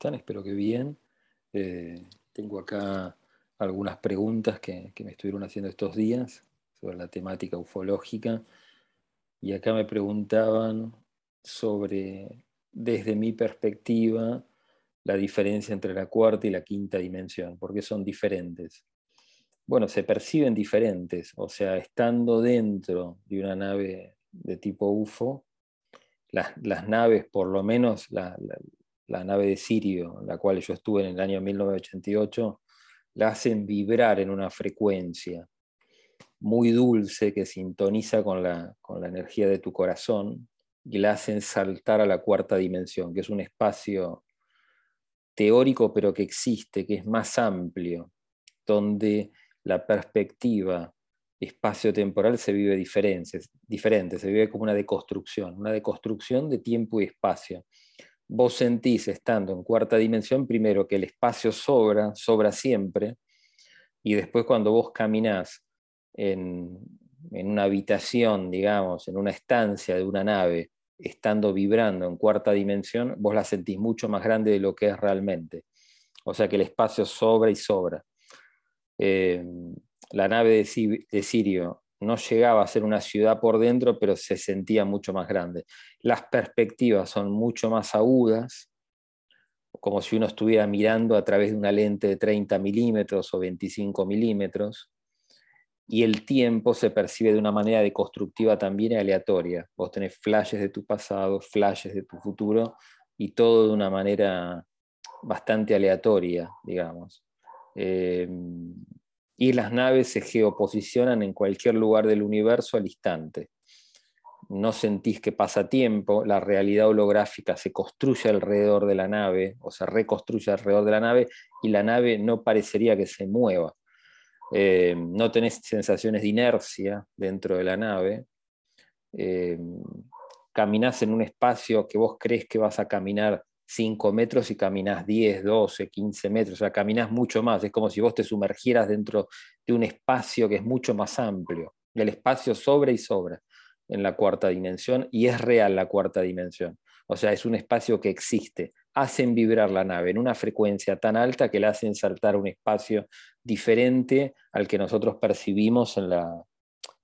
Hola, ¿cómo están? Espero que bien. Eh, tengo acá algunas preguntas que, me estuvieron haciendo estos días sobre la temática ufológica. Y acá me preguntaban sobre, desde mi perspectiva, la diferencia entre la cuarta y la quinta dimensión, porque son diferentes. Bueno, se perciben diferentes, o sea, estando dentro de una nave de tipo UFO, las, naves, por lo menos la nave de Sirio, la cual yo estuve en el año 1988, la hacen vibrar en una frecuencia muy dulce que sintoniza con la, con la energía de tu corazón y la hacen saltar a la cuarta dimensión, que es un espacio teórico pero que existe, que es más amplio, donde la perspectiva espacio-temporal se vive diferente, se vive como una deconstrucción, una deconstrucción de tiempo y espacio vos sentís estando en cuarta dimensión, primero que el espacio sobra, sobra siempre, y después cuando vos caminás en, una habitación, digamos, en una estancia de una nave, estando vibrando en cuarta dimensión, vos la sentís mucho más grande de lo que es realmente. O sea que el espacio sobra y sobra. Eh, la nave de Sirio no llegaba a ser una ciudad por dentro, pero se sentía mucho más grande. Las perspectivas son mucho más agudas, como si uno estuviera mirando a través de una lente de 30 milímetros o 25 milímetros, y el tiempo se percibe de una manera deconstructiva también aleatoria. Vos tenés flashes de tu pasado, flashes de tu futuro, y todo de una manera bastante aleatoria, digamos. Eh, y las naves se geoposicionan en cualquier lugar del universo al instante. No sentís que pasa tiempo, la realidad holográfica se construye alrededor de la nave o se reconstruye alrededor de la nave y la nave no parecería que se mueva. Eh, no tenés sensaciones de inercia dentro de la nave. Eh, caminás en un espacio que vos crees que vas a caminar 5 metros y caminas 10, 12, 15 metros, o sea, caminas mucho más. Es como si vos te sumergieras dentro de un espacio que es mucho más amplio. El espacio sobra y sobra en la cuarta dimensión y es real la cuarta dimensión. O sea, es un espacio que existe. Hacen vibrar la nave en una frecuencia tan alta que la hacen saltar un espacio diferente al que nosotros percibimos en la,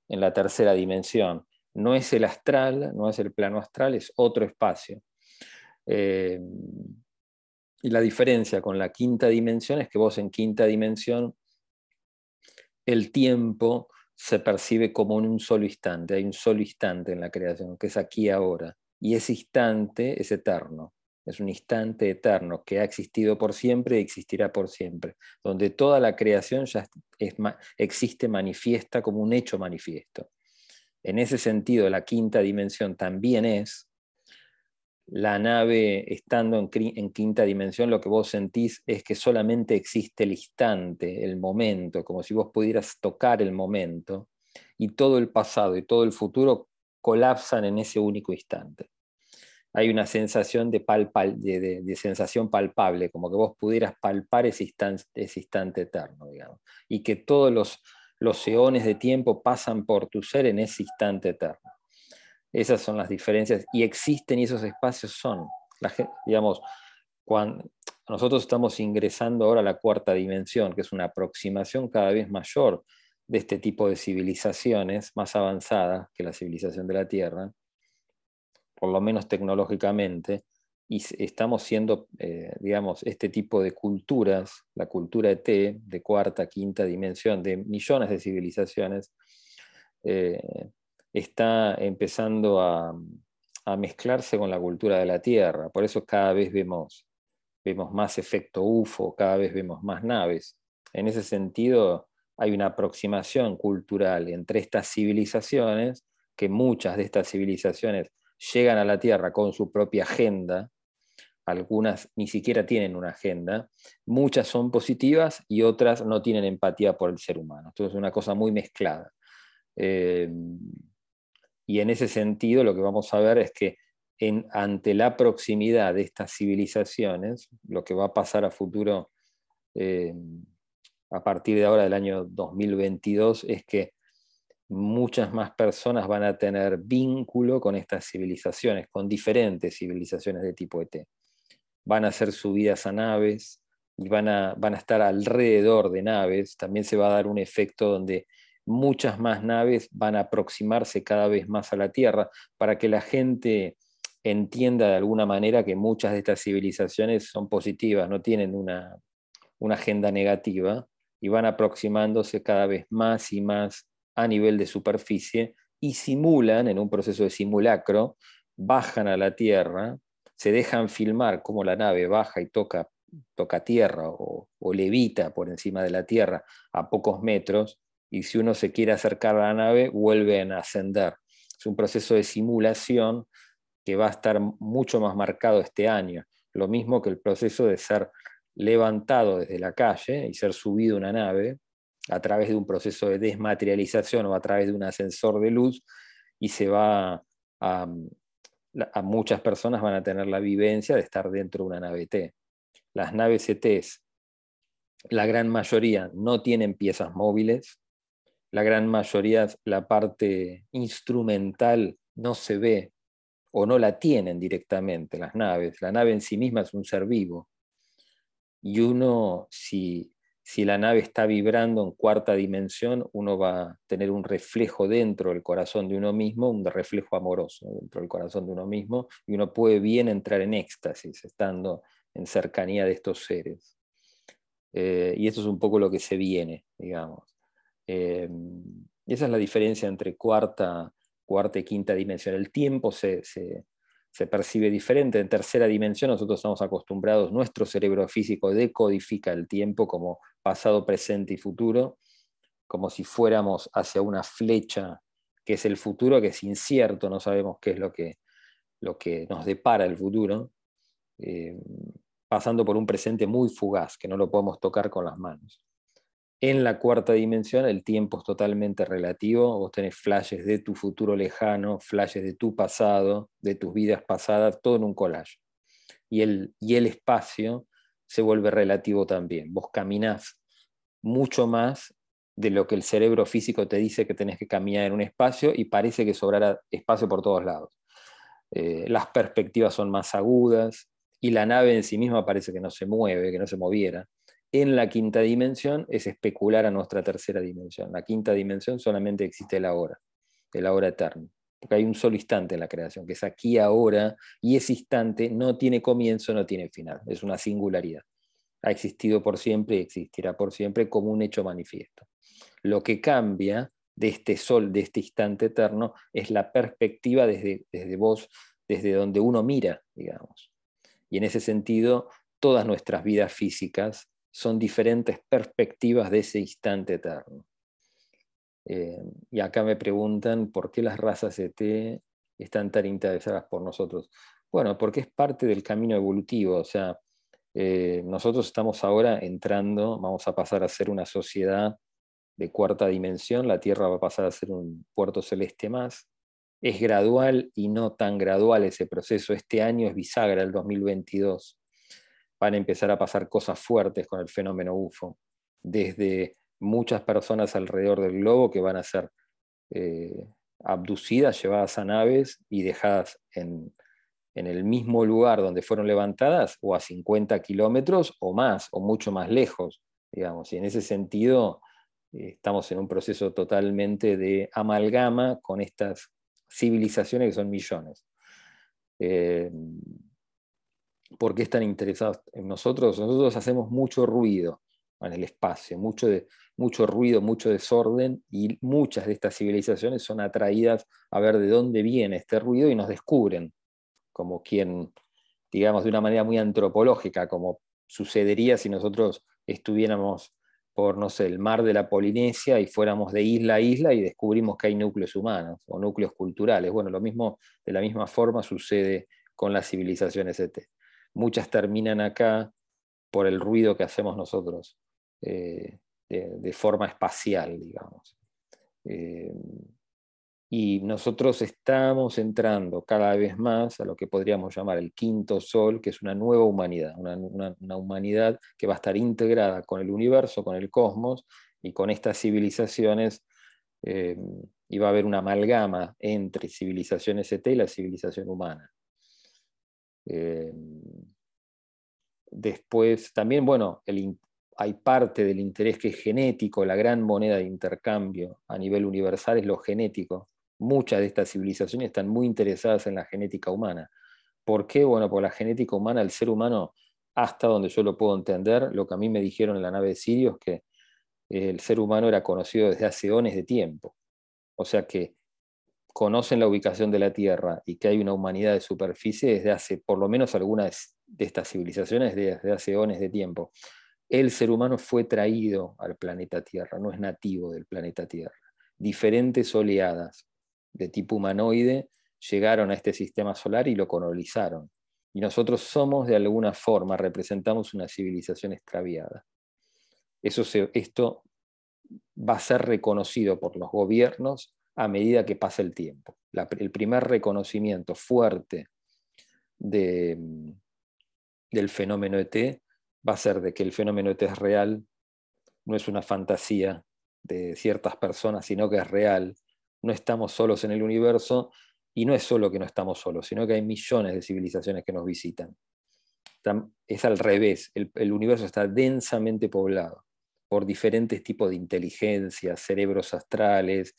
en la tercera dimensión. No es el astral, no es el plano astral, es otro espacio. Eh, y la diferencia con la quinta dimensión es que vos en quinta dimensión el tiempo se percibe como en un solo instante, hay un solo instante en la creación, que es aquí ahora, y ese instante es eterno, es un instante eterno que ha existido por siempre y existirá por siempre, donde toda la creación ya existe manifiesta como un hecho manifiesto. En ese sentido, la quinta dimensión también es la nave estando en, quinta dimensión, lo que vos sentís es que solamente existe el instante, el momento, como si vos pudieras tocar el momento, y todo el pasado y todo el futuro colapsan en ese único instante. Hay una sensación de, de, sensación palpable, como que vos pudieras palpar ese instante, ese instante eterno, digamos, y que todos los, los eones de tiempo pasan por tu ser en ese instante eterno. Esas son las diferencias y existen y esos espacios son. digamos, cuando nosotros estamos ingresando ahora a la cuarta dimensión, que es una aproximación cada vez mayor de este tipo de civilizaciones más avanzadas que la civilización de la Tierra, por lo menos tecnológicamente, y estamos siendo, eh, digamos, este tipo de culturas, la cultura ET, de cuarta, quinta dimensión, de millones de civilizaciones, eh, está empezando a, mezclarse con la cultura de la Tierra. Por eso cada vez vemos, vemos más efecto UFO, cada vez vemos más naves. En ese sentido, hay una aproximación cultural entre estas civilizaciones, que muchas de estas civilizaciones llegan a la Tierra con su propia agenda, algunas ni siquiera tienen una agenda, muchas son positivas y otras no tienen empatía por el ser humano. Entonces es una cosa muy mezclada. Eh, y en ese sentido lo que vamos a ver es que ante la proximidad de estas civilizaciones, lo que va a pasar a futuro eh, a partir de ahora del año 2022 es que muchas más personas van a tener vínculo con estas civilizaciones, con diferentes civilizaciones de tipo ET. van a ser subidas a naves y van a, van a estar alrededor de naves. También se va a dar un efecto donde muchas más naves van a aproximarse cada vez más a la Tierra para que la gente entienda de alguna manera que muchas de estas civilizaciones son positivas, no tienen una, una agenda negativa y van aproximándose cada vez más y más a nivel de superficie y simulan en un proceso de simulacro, bajan a la Tierra, se dejan filmar cómo la nave baja y toca, toca tierra o, levita por encima de la Tierra a pocos metros, y si uno se quiere acercar a la nave, vuelven a ascender. Es un proceso de simulación que va a estar mucho más marcado este año. Lo mismo que el proceso de ser levantado desde la calle y ser subido a una nave a través de un proceso de desmaterialización o a través de un ascensor de luz y se va a, muchas personas van a tener la vivencia de estar dentro de una nave T. Las naves ETs, la gran mayoría no tienen piezas móviles, la gran mayoría, la parte instrumental no se ve o no la tienen directamente las naves. La nave en sí misma es un ser vivo. Y uno, si si la nave está vibrando en cuarta dimensión, uno va a tener un reflejo dentro del corazón de uno mismo, un reflejo amoroso dentro del corazón de uno mismo, y uno puede bien entrar en éxtasis estando en cercanía de estos seres. Eh, y eso es un poco lo que se viene, digamos. Eh, esa es la diferencia entre cuarta, cuarta y quinta dimensión. El tiempo se, se percibe diferente. En tercera dimensión nosotros estamos acostumbrados, nuestro cerebro físico decodifica el tiempo como pasado, presente y futuro, como si fuéramos hacia una flecha que es el futuro, que es incierto, no sabemos qué es lo que, lo que nos depara el futuro, eh, pasando por un presente muy fugaz, que no lo podemos tocar con las manos. En la cuarta dimensión el tiempo es totalmente relativo, vos tenés flashes de tu futuro lejano, flashes de tu pasado, de tus vidas pasadas, todo en un collage. Y el, y el espacio se vuelve relativo también. Vos caminás mucho más de lo que el cerebro físico te dice que tenés que caminar en un espacio y parece que sobrará espacio por todos lados. Eh, las perspectivas son más agudas y la nave en sí misma parece que no se mueve, que no se moviera en la quinta dimensión es especular a nuestra tercera dimensión. La quinta dimensión solamente existe el ahora, el ahora eterno. Porque hay un solo instante en la creación, que es aquí ahora, y ese instante no tiene comienzo, no tiene final, es una singularidad. Ha existido por siempre y existirá por siempre como un hecho manifiesto. Lo que cambia de este sol, de este instante eterno, es la perspectiva desde, desde vos, desde donde uno mira, digamos. Y en ese sentido, todas nuestras vidas físicas son diferentes perspectivas de ese instante eterno. Eh, y acá me preguntan por qué las razas ET están tan interesadas por nosotros. Bueno, porque es parte del camino evolutivo, o sea, eh, nosotros estamos ahora entrando, vamos a pasar a ser una sociedad de cuarta dimensión, la Tierra va a pasar a ser un puerto celeste más. Es gradual y no tan gradual ese proceso. Este año es bisagra, el 2022 van a empezar a pasar cosas fuertes con el fenómeno UFO, desde muchas personas alrededor del globo que van a ser eh, abducidas, llevadas a naves y dejadas en, el mismo lugar donde fueron levantadas o a 50 kilómetros o más, o mucho más lejos, digamos. Y en ese sentido eh, estamos en un proceso totalmente de amalgama con estas civilizaciones que son millones. Eh, ¿Por qué están interesados en nosotros? Nosotros hacemos mucho ruido en el espacio, mucho, mucho ruido, mucho desorden, y muchas de estas civilizaciones son atraídas a ver de dónde viene este ruido y nos descubren, como quien, digamos, de una manera muy antropológica, como sucedería si nosotros estuviéramos por, no sé, el mar de la Polinesia y fuéramos de isla a isla y descubrimos que hay núcleos humanos o núcleos culturales. Bueno, lo mismo, de la misma forma sucede con las civilizaciones ET muchas terminan acá por el ruido que hacemos nosotros eh, de, forma espacial, digamos. Eh, y nosotros estamos entrando cada vez más a lo que podríamos llamar el quinto sol, que es una nueva humanidad, una, humanidad que va a estar integrada con el universo, con el cosmos y con estas civilizaciones, eh, y va a haber una amalgama entre civilizaciones ET y la civilización humana. Eh, después, también, bueno, hay parte del interés que es genético, la gran moneda de intercambio a nivel universal es lo genético. Muchas de estas civilizaciones están muy interesadas en la genética humana. ¿Por qué? Bueno, por la genética humana, el ser humano, hasta donde yo lo puedo entender, lo que a mí me dijeron en la nave de Sirio es que el ser humano era conocido desde hace eones de tiempo. O sea que conocen la ubicación de la Tierra y que hay una humanidad de superficie desde hace, por lo menos algunas de estas civilizaciones, desde hace eones de tiempo. El ser humano fue traído al planeta Tierra, no es nativo del planeta Tierra. Diferentes oleadas de tipo humanoide llegaron a este sistema solar y lo colonizaron. Y nosotros somos, de alguna forma, representamos una civilización extraviada. Eso esto va a ser reconocido por los gobiernos a medida que pasa el tiempo. el primer reconocimiento fuerte del fenómeno ET va a ser de que el fenómeno ET es real, no es una fantasía de ciertas personas, sino que es real. No estamos solos en el universo y no es solo que no estamos solos, sino que hay millones de civilizaciones que nos visitan. Es al revés, el universo está densamente poblado por diferentes tipos de inteligencias, cerebros astrales,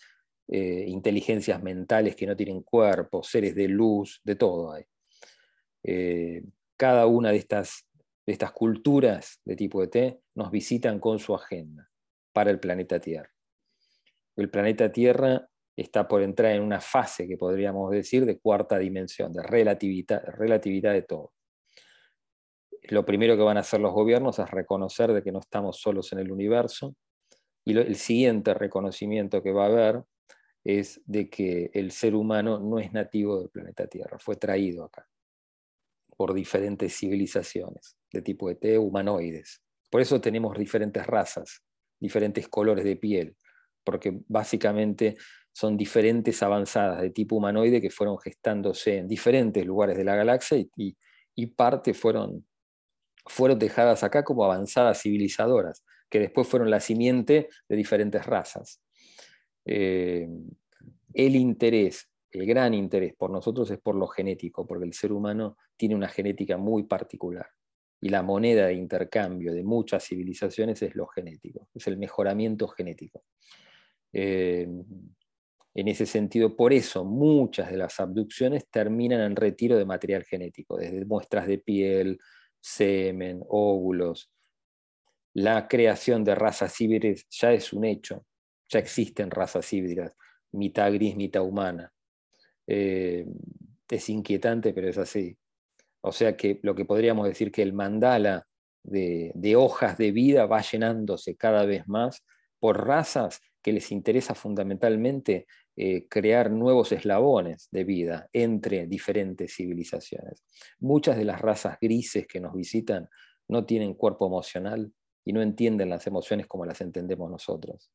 eh, inteligencias mentales que no tienen cuerpo, seres de luz, de todo hay. Eh, cada una de estas, de estas culturas de tipo ET nos visitan con su agenda para el planeta Tierra. El planeta Tierra está por entrar en una fase que podríamos decir de cuarta dimensión, de relatividad, relatividad de todo. Lo primero que van a hacer los gobiernos es reconocer de que no estamos solos en el universo, y el siguiente reconocimiento que va a haber es de que el ser humano no es nativo del planeta Tierra, fue traído acá por diferentes civilizaciones de tipo ET, humanoides. Por eso tenemos diferentes razas, diferentes colores de piel, porque básicamente son diferentes avanzadas de tipo humanoide que fueron gestándose en diferentes lugares de la galaxia y, parte fueron, fueron dejadas acá como avanzadas civilizadoras, que después fueron la simiente de diferentes razas. Eh, el interés, el gran interés por nosotros es por lo genético, porque el ser humano tiene una genética muy particular. Y la moneda de intercambio de muchas civilizaciones es lo genético, es el mejoramiento genético. Eh, en ese sentido, por eso muchas de las abducciones terminan en retiro de material genético, desde muestras de piel, semen, óvulos. La creación de razas híbridas ya es un hecho ya existen razas híbridas, mitad gris, mitad humana. Eh, es inquietante, pero es así. O sea que lo que podríamos decir que el mandala de, hojas de vida va llenándose cada vez más por razas que les interesa fundamentalmente eh, crear nuevos eslabones de vida entre diferentes civilizaciones. Muchas de las razas grises que nos visitan no tienen cuerpo emocional y no entienden las emociones como las entendemos nosotros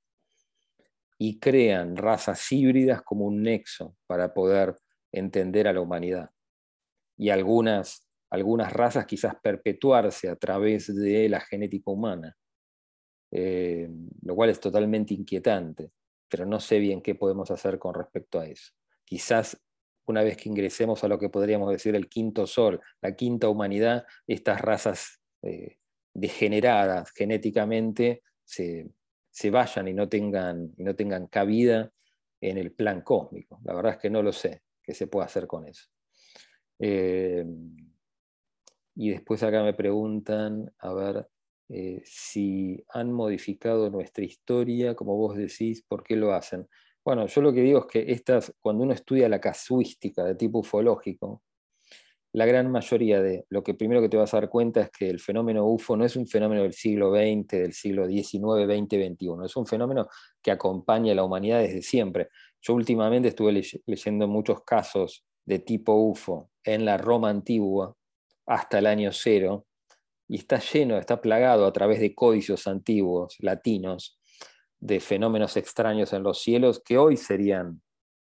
y crean razas híbridas como un nexo para poder entender a la humanidad. Y algunas, algunas razas quizás perpetuarse a través de la genética humana, eh, lo cual es totalmente inquietante, pero no sé bien qué podemos hacer con respecto a eso. Quizás una vez que ingresemos a lo que podríamos decir el quinto sol, la quinta humanidad, estas razas eh, degeneradas genéticamente se, se vayan y no tengan, no tengan cabida en el plan cósmico. La verdad es que no lo sé qué se puede hacer con eso. Eh, y después acá me preguntan, a ver, eh, si han modificado nuestra historia, como vos decís, ¿por qué lo hacen? Bueno, yo lo que digo es que estas, cuando uno estudia la casuística de tipo ufológico, la gran mayoría de lo que primero que te vas a dar cuenta es que el fenómeno UFO no es un fenómeno del siglo XX, del siglo XIX, XX, XXI, es un fenómeno que acompaña a la humanidad desde siempre. Yo últimamente estuve leyendo muchos casos de tipo UFO en la Roma antigua hasta el año cero y está lleno, está plagado a través de códices antiguos, latinos, de fenómenos extraños en los cielos que hoy serían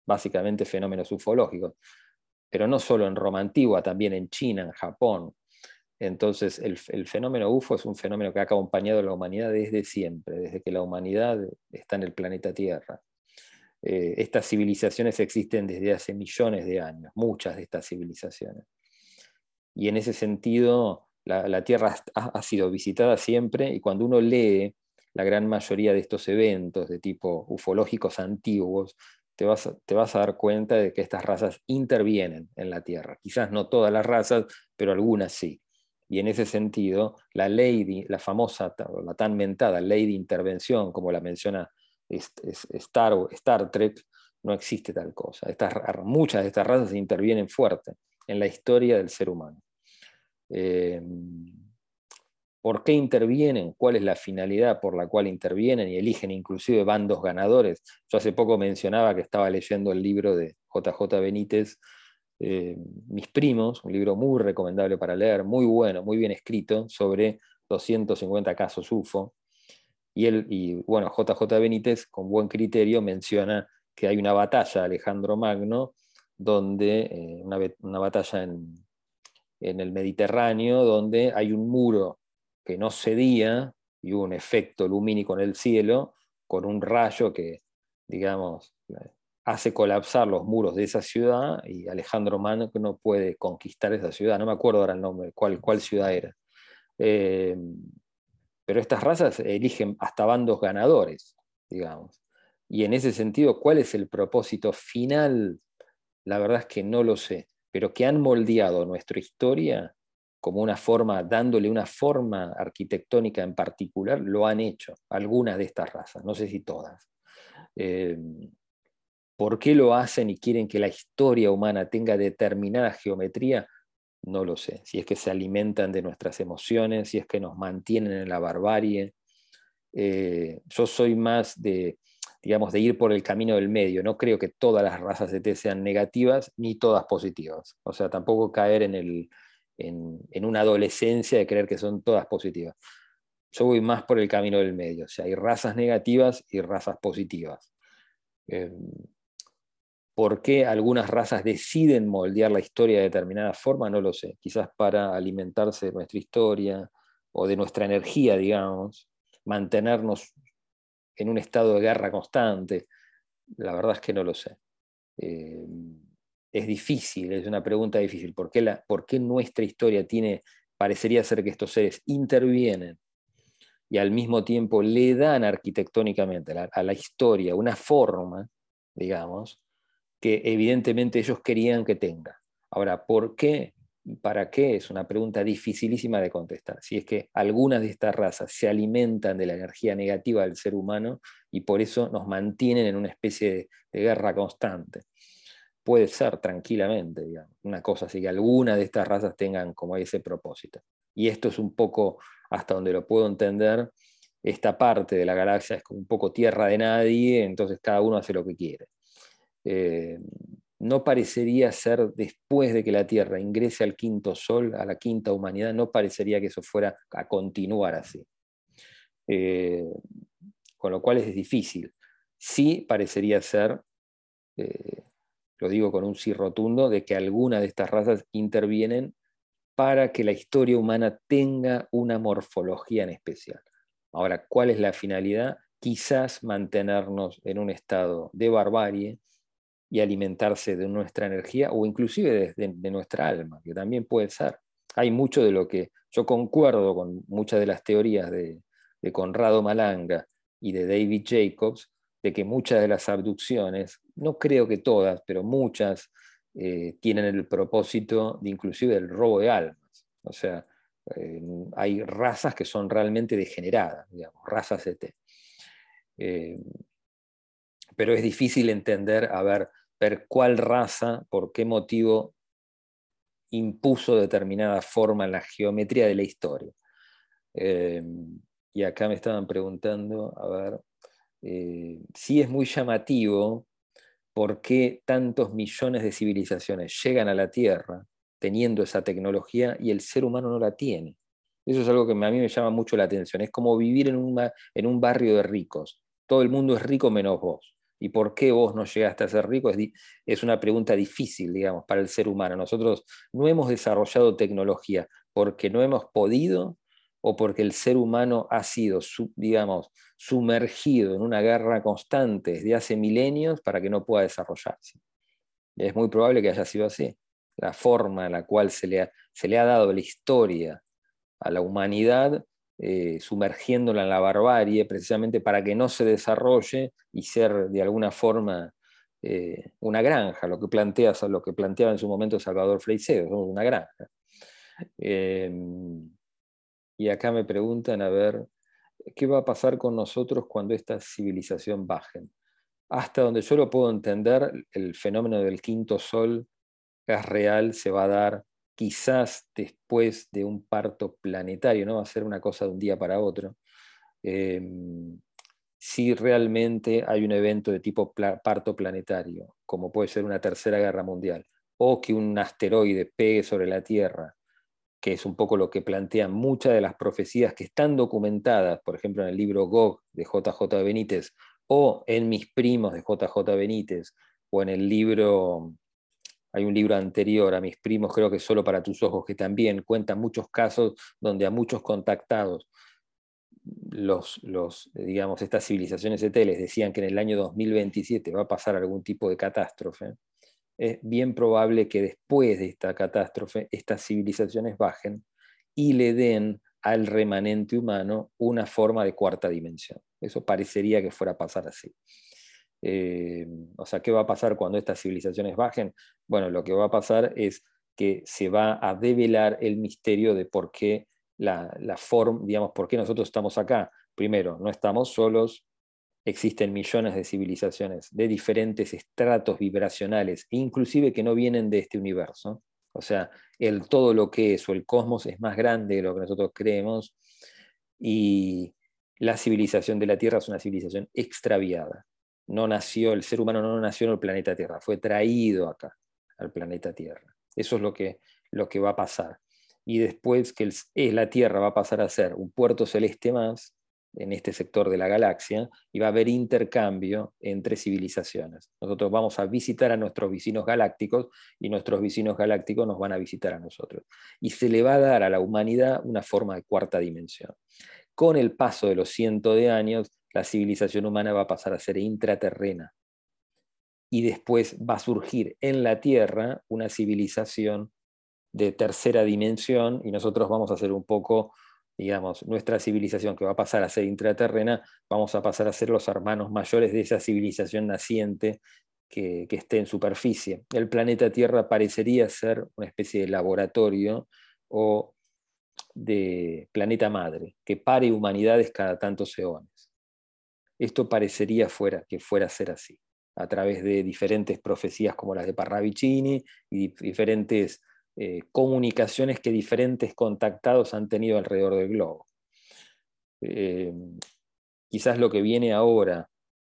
básicamente fenómenos ufológicos pero no solo en Roma antigua, también en China, en Japón. Entonces, el, fenómeno UFO es un fenómeno que ha acompañado a la humanidad desde siempre, desde que la humanidad está en el planeta Tierra. Eh, estas civilizaciones existen desde hace millones de años, muchas de estas civilizaciones. Y en ese sentido, la, Tierra ha, sido visitada siempre y cuando uno lee la gran mayoría de estos eventos de tipo ufológicos antiguos, te vas, te vas a dar cuenta de que estas razas intervienen en la Tierra. Quizás no todas las razas, pero algunas sí. Y en ese sentido, la ley, la famosa, la tan mentada ley de intervención, como la menciona Star, Star Trek, no existe tal cosa. Estas, muchas de estas razas intervienen fuerte en la historia del ser humano. Eh, ¿Por qué intervienen? ¿Cuál es la finalidad por la cual intervienen? Y eligen inclusive bandos ganadores. Yo hace poco mencionaba que estaba leyendo el libro de JJ Benítez, eh, Mis primos, un libro muy recomendable para leer, muy bueno, muy bien escrito, sobre 250 casos UFO. Y, él, y bueno, JJ Benítez, con buen criterio, menciona que hay una batalla, Alejandro Magno, donde, eh, una, batalla en, en el Mediterráneo, donde hay un muro que no cedía y hubo un efecto lumínico en el cielo con un rayo que, digamos, hace colapsar los muros de esa ciudad y Alejandro Magno no puede conquistar esa ciudad. No me acuerdo ahora el nombre, cuál, cuál ciudad era. Eh, pero estas razas eligen hasta bandos ganadores, digamos. Y en ese sentido, ¿cuál es el propósito final? La verdad es que no lo sé, pero que han moldeado nuestra historia como una forma, dándole una forma arquitectónica en particular, lo han hecho algunas de estas razas, no sé si todas. Eh, ¿Por qué lo hacen y quieren que la historia humana tenga determinada geometría? No lo sé. Si es que se alimentan de nuestras emociones, si es que nos mantienen en la barbarie. Eh, yo soy más de, digamos, de ir por el camino del medio. No creo que todas las razas de T sean negativas ni todas positivas. O sea, tampoco caer en, el, en, una adolescencia de creer que son todas positivas. Yo voy más por el camino del medio. O sea, hay razas negativas y razas positivas. Eh, ¿Por qué algunas razas deciden moldear la historia de determinada forma? No lo sé. Quizás para alimentarse de nuestra historia o de nuestra energía, digamos, mantenernos en un estado de guerra constante? La verdad es que no lo sé. Eh, es difícil, es una pregunta difícil. ¿Por qué, la, ¿Por qué nuestra historia tiene, parecería ser que estos seres intervienen y al mismo tiempo le dan arquitectónicamente a la, historia una forma, digamos, que evidentemente ellos querían que tenga? Ahora, ¿por qué? ¿Para qué? Es una pregunta dificilísima de contestar. Si es que algunas de estas razas se alimentan de la energía negativa del ser humano y por eso nos mantienen en una especie de, guerra constante. Puede ser tranquilamente, una cosa así, que algunas de estas razas tengan como ese propósito. Y esto es un poco, hasta donde lo puedo entender, esta parte de la galaxia es un poco tierra de nadie, entonces cada uno hace lo que quiere. Eh, no parecería ser después de que la Tierra ingrese al quinto sol, a la quinta humanidad, no parecería que eso fuera a continuar así. Eh, con lo cual es difícil. Sí parecería ser, eh, lo digo con un sí rotundo, de que alguna de estas razas intervienen para que la historia humana tenga una morfología en especial. Ahora, ¿cuál es la finalidad? Quizás mantenernos en un estado de barbarie, y alimentarse de nuestra energía o inclusive de, nuestra alma, que también puede ser. Hay mucho de lo que yo concuerdo con muchas de las teorías de, Conrado Malanga y de David Jacobs, que muchas de las abducciones, no creo que todas, pero muchas, eh, tienen el propósito de inclusive del robo de almas. O sea, eh, hay razas que son realmente degeneradas, digamos, razas ET. Eh, pero es difícil entender, a ver, ver cuál raza, por qué motivo impuso determinada forma en la geometría de la historia. Y acá me estaban preguntando, a ver, eh, si es muy llamativo por qué tantos millones de civilizaciones llegan a la Tierra teniendo esa tecnología y el ser humano no la tiene. Eso es algo que a mí me llama mucho la atención. Es como vivir en, en un barrio de ricos. Todo el mundo es rico menos vos. ¿Y por qué vos no llegaste a ser rico? Es, una pregunta difícil, digamos, para el ser humano. Nosotros no hemos desarrollado tecnología porque no hemos podido o porque el ser humano ha sido, digamos, sumergido en una guerra constante desde hace milenios para que no pueda desarrollarse. Es muy probable que haya sido así. La forma en la cual se le ha, se le dado la historia a la humanidad eh, sumergiéndola en la barbarie precisamente para que no se desarrolle y ser de alguna forma eh, una granja, lo que, plantea, lo que planteaba en su momento Salvador somos una granja. Em, y acá me preguntan, a ver, ¿qué va a pasar con nosotros cuando esta civilización baje? Hasta donde yo lo puedo entender, el fenómeno del quinto sol es real, se va a dar quizás después de un parto planetario, no va a ser una cosa de un día para otro. Em, si realmente hay un evento de tipo parto planetario, como puede ser una tercera guerra mundial, o que un asteroide pegue sobre la Tierra, que es un poco lo que plantean muchas de las profecías que están documentadas, por ejemplo, en el libro Gog de JJ Benítez, o en Mis primos de JJ Benítez, o en el libro hay un libro anterior a mis primos, creo que solo para tus ojos, que también cuenta muchos casos donde a muchos contactados, los, los, digamos, estas civilizaciones etéles decían que en el año 2027 va a pasar algún tipo de catástrofe. Es bien probable que después de esta catástrofe estas civilizaciones bajen y le den al remanente humano una forma de cuarta dimensión. Eso parecería que fuera a pasar así. Eh, o sea, ¿qué va a pasar cuando estas civilizaciones bajen? Bueno, lo que va a pasar es que se va a develar el misterio de por qué la, forma, digamos, por qué nosotros estamos acá. Primero, no estamos solos, existen millones de civilizaciones de diferentes estratos vibracionales, inclusive que no vienen de este universo. O sea, el todo lo que es o el cosmos es más grande de lo que nosotros creemos y la civilización de la Tierra es una civilización extraviada no nació, el ser humano no nació en el planeta Tierra, fue traído acá, al planeta Tierra. Eso es lo que, lo que va a pasar. Y después que es la Tierra va a pasar a ser un puerto celeste más en este sector de la galaxia y va a haber intercambio entre civilizaciones. Nosotros vamos a visitar a nuestros vecinos galácticos y nuestros vecinos galácticos nos van a visitar a nosotros. Y se le va a dar a la humanidad una forma de cuarta dimensión. Con el paso de los cientos de años, la civilización humana va a pasar a ser intraterrena. Y después va a surgir en la Tierra una civilización de tercera dimensión y nosotros vamos a ser un poco, digamos, nuestra civilización que va a pasar a ser intraterrena, vamos a pasar a ser los hermanos mayores de esa civilización naciente que, esté en superficie. El planeta Tierra parecería ser una especie de laboratorio o de planeta madre, que pare humanidades cada tantos eones esto parecería fuera, que fuera a ser así, a través de diferentes profecías como las de Parravicini y diferentes eh, comunicaciones que diferentes contactados han tenido alrededor del globo. Eh, quizás lo que viene ahora,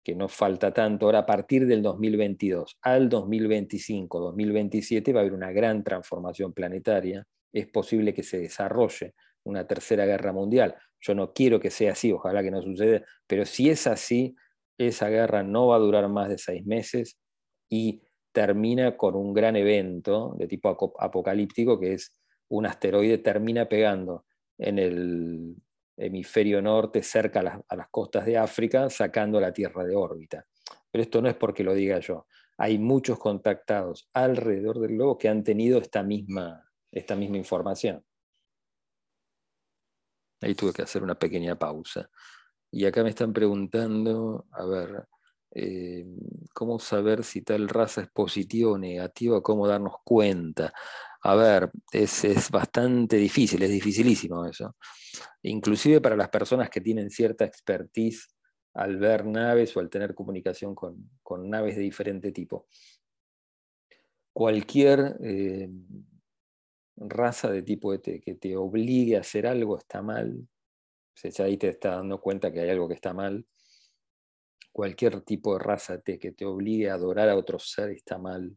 que no falta tanto, ahora a partir del 2022 al 2025, 2027 va a haber una gran transformación planetaria, es posible que se desarrolle una tercera guerra mundial. Yo no quiero que sea así, ojalá que no suceda, pero si es así, esa guerra no va a durar más de seis meses y termina con un gran evento de tipo apocalíptico, que es un asteroide termina pegando en el hemisferio norte, cerca a las, costas de África, sacando la Tierra de órbita. Pero esto no es porque lo diga yo. Hay muchos contactados alrededor del globo que han tenido esta misma, esta misma información. Ahí tuve que hacer una pequeña pausa. Y acá me están preguntando, a ver, eh, ¿cómo saber si tal raza es positiva o negativa? ¿Cómo darnos cuenta? A ver, es, bastante difícil, es dificilísimo eso. Inclusive para las personas que tienen cierta expertise al ver naves o al tener comunicación con, naves de diferente tipo. Cualquier eh, raza de tipo que te obligue a hacer algo está mal. O ahí te está dando cuenta que hay algo que está mal. Cualquier tipo de raza que te obligue a adorar a otro ser está mal.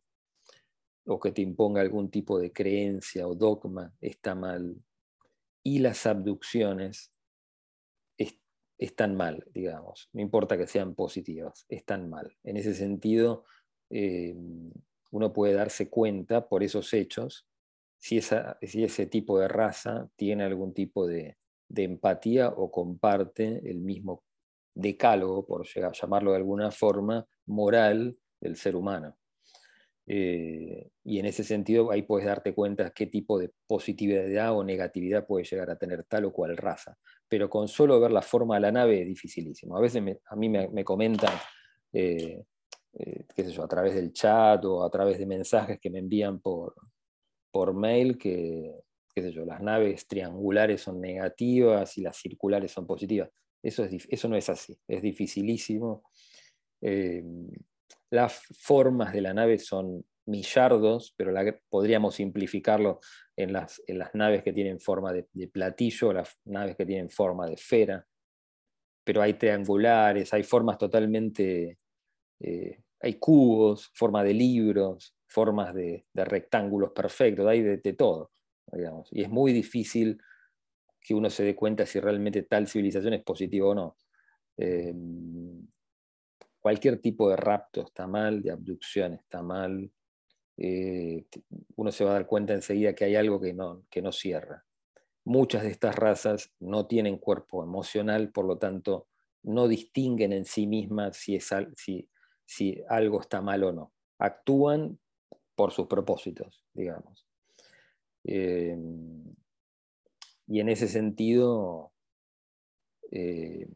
O que te imponga algún tipo de creencia o dogma está mal. Y las abducciones están mal, digamos. No importa que sean positivas, están mal. En ese sentido, eh, uno puede darse cuenta por esos hechos si, ese tipo de raza tiene algún tipo de, empatía o comparte el mismo decálogo, por llamarlo de alguna forma, moral del ser humano. Eh, y en ese sentido ahí puedes darte cuenta qué tipo de positividad o negatividad puede llegar a tener tal o cual raza. Pero con solo ver la forma de la nave es dificilísimo. A veces a mí me, comentan, eh, eh, qué a través del chat o a través de mensajes que me envían por, por mail que, qué yo, las naves triangulares son negativas y las circulares son positivas. Eso, es, eso no es así, es dificilísimo. Las formas de la nave son millardos, pero podríamos simplificarlo en las, en las, naves que tienen forma de, platillo, las naves que tienen forma de esfera, pero hay triangulares, hay formas totalmente, eh, hay cubos, forma de libros, formas de, rectángulos perfectos, hay de, todo, digamos. y es muy difícil que uno se dé cuenta si realmente tal civilización es positiva o no. Eh, cualquier tipo de rapto está mal, de abducción está mal. Eh, uno se va a dar cuenta enseguida que hay algo que no, que no cierra. Muchas de estas razas no tienen cuerpo emocional, por lo tanto, no distinguen en sí mismas si, es, si, si algo está mal o no. Actúan por sus propósitos, digamos. Eh, y en ese sentido, eh,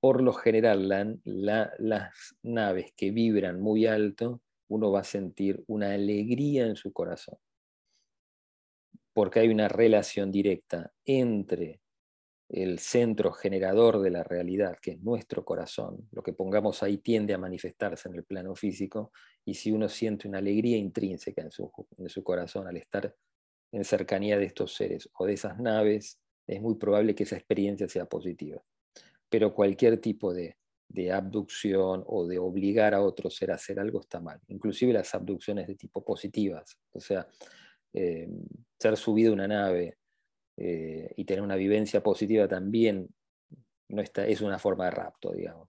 por lo general las naves que vibran muy alto, uno va a sentir una alegría en su corazón, porque hay una relación directa entre el centro generador de la realidad, que es nuestro corazón, lo que pongamos ahí tiende a manifestarse en el plano físico, y si uno siente una alegría intrínseca en su, en su corazón al estar en cercanía de estos seres o de esas naves, es muy probable que esa experiencia sea positiva pero cualquier tipo de, abducción o de obligar a otro ser a hacer algo está mal, inclusive las abducciones de tipo positivas, o sea, eh, ser subido a una nave eh, y tener una vivencia positiva también no está, es una forma de rapto, digamos.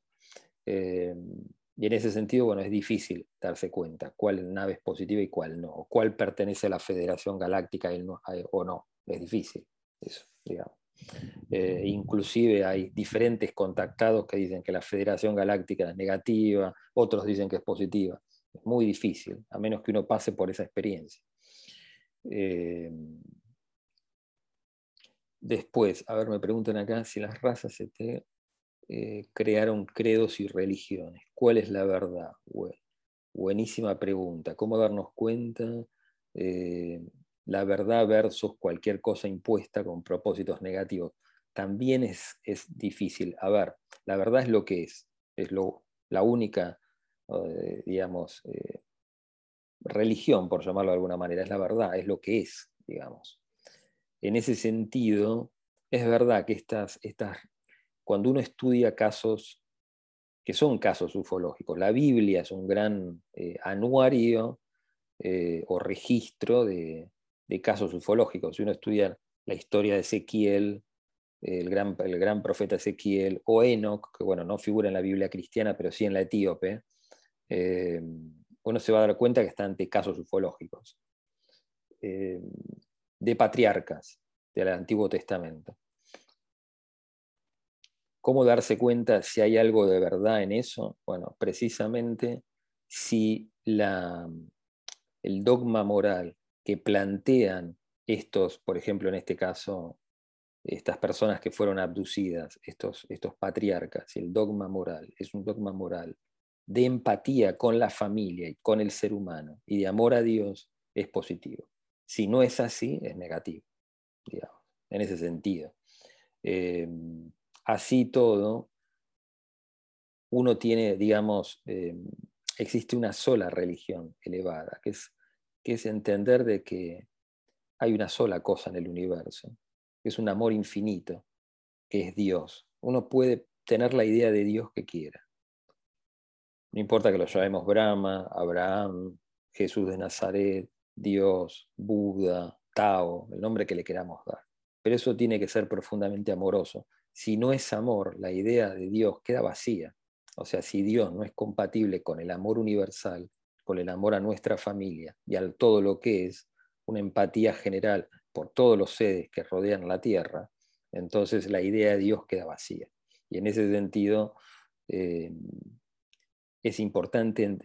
Eh, y en ese sentido, bueno, es difícil darse cuenta cuál nave es positiva y cuál no, cuál pertenece a la Federación Galáctica o no, es difícil eso, digamos. Eh, inclusive hay diferentes contactados que dicen que la Federación Galáctica es negativa, otros dicen que es positiva. Es muy difícil, a menos que uno pase por esa experiencia. Eh, después, a ver, me preguntan acá si las razas se eh, crearon credos y religiones. ¿Cuál es la verdad? Buenísima pregunta. ¿Cómo darnos cuenta? la verdad versus cualquier cosa impuesta con propósitos negativos. También es, es difícil. A ver, la verdad es lo que es, es lo, la única, eh, digamos, eh, religión, por llamarlo de alguna manera, es la verdad, es lo que es, digamos. En ese sentido, es verdad que estas, estas, cuando uno estudia casos que son casos ufológicos, la Biblia es un gran eh, anuario o registro de, de casos ufológicos. Si uno estudia la historia de Ezequiel, el gran, el gran profeta Ezequiel, o Enoch, que bueno, no figura en la Biblia cristiana, pero sí en la etíope, eh, uno se va a dar cuenta que está ante casos ufológicos, eh, de patriarcas del Antiguo Testamento. ¿Cómo darse cuenta si hay algo de verdad en eso? Bueno, precisamente si el dogma moral que plantean estos, por ejemplo, en este caso, estas personas que fueron abducidas, estos, estos patriarcas, el dogma moral, es un dogma moral de empatía con la familia y con el ser humano y de amor a Dios, es positivo. Si no es así, es negativo, digamos, en ese sentido. Eh, así todo, uno tiene, digamos, eh, existe una sola religión elevada, que es que es entender de que hay una sola cosa en el universo, que es un amor infinito, que es Dios. Uno puede tener la idea de Dios que quiera. No importa que lo llamemos Brahma, Abraham, Jesús de Nazaret, Dios, Buda, Tao, el nombre que le queramos dar. Pero eso tiene que ser profundamente amoroso. Si no es amor, la idea de Dios queda vacía. O sea, si Dios no es compatible con el amor universal, con el amor a nuestra familia y al todo lo que es, una empatía general por todos los seres que rodean la tierra, entonces la idea de Dios queda vacía. Y en ese sentido eh, es importante,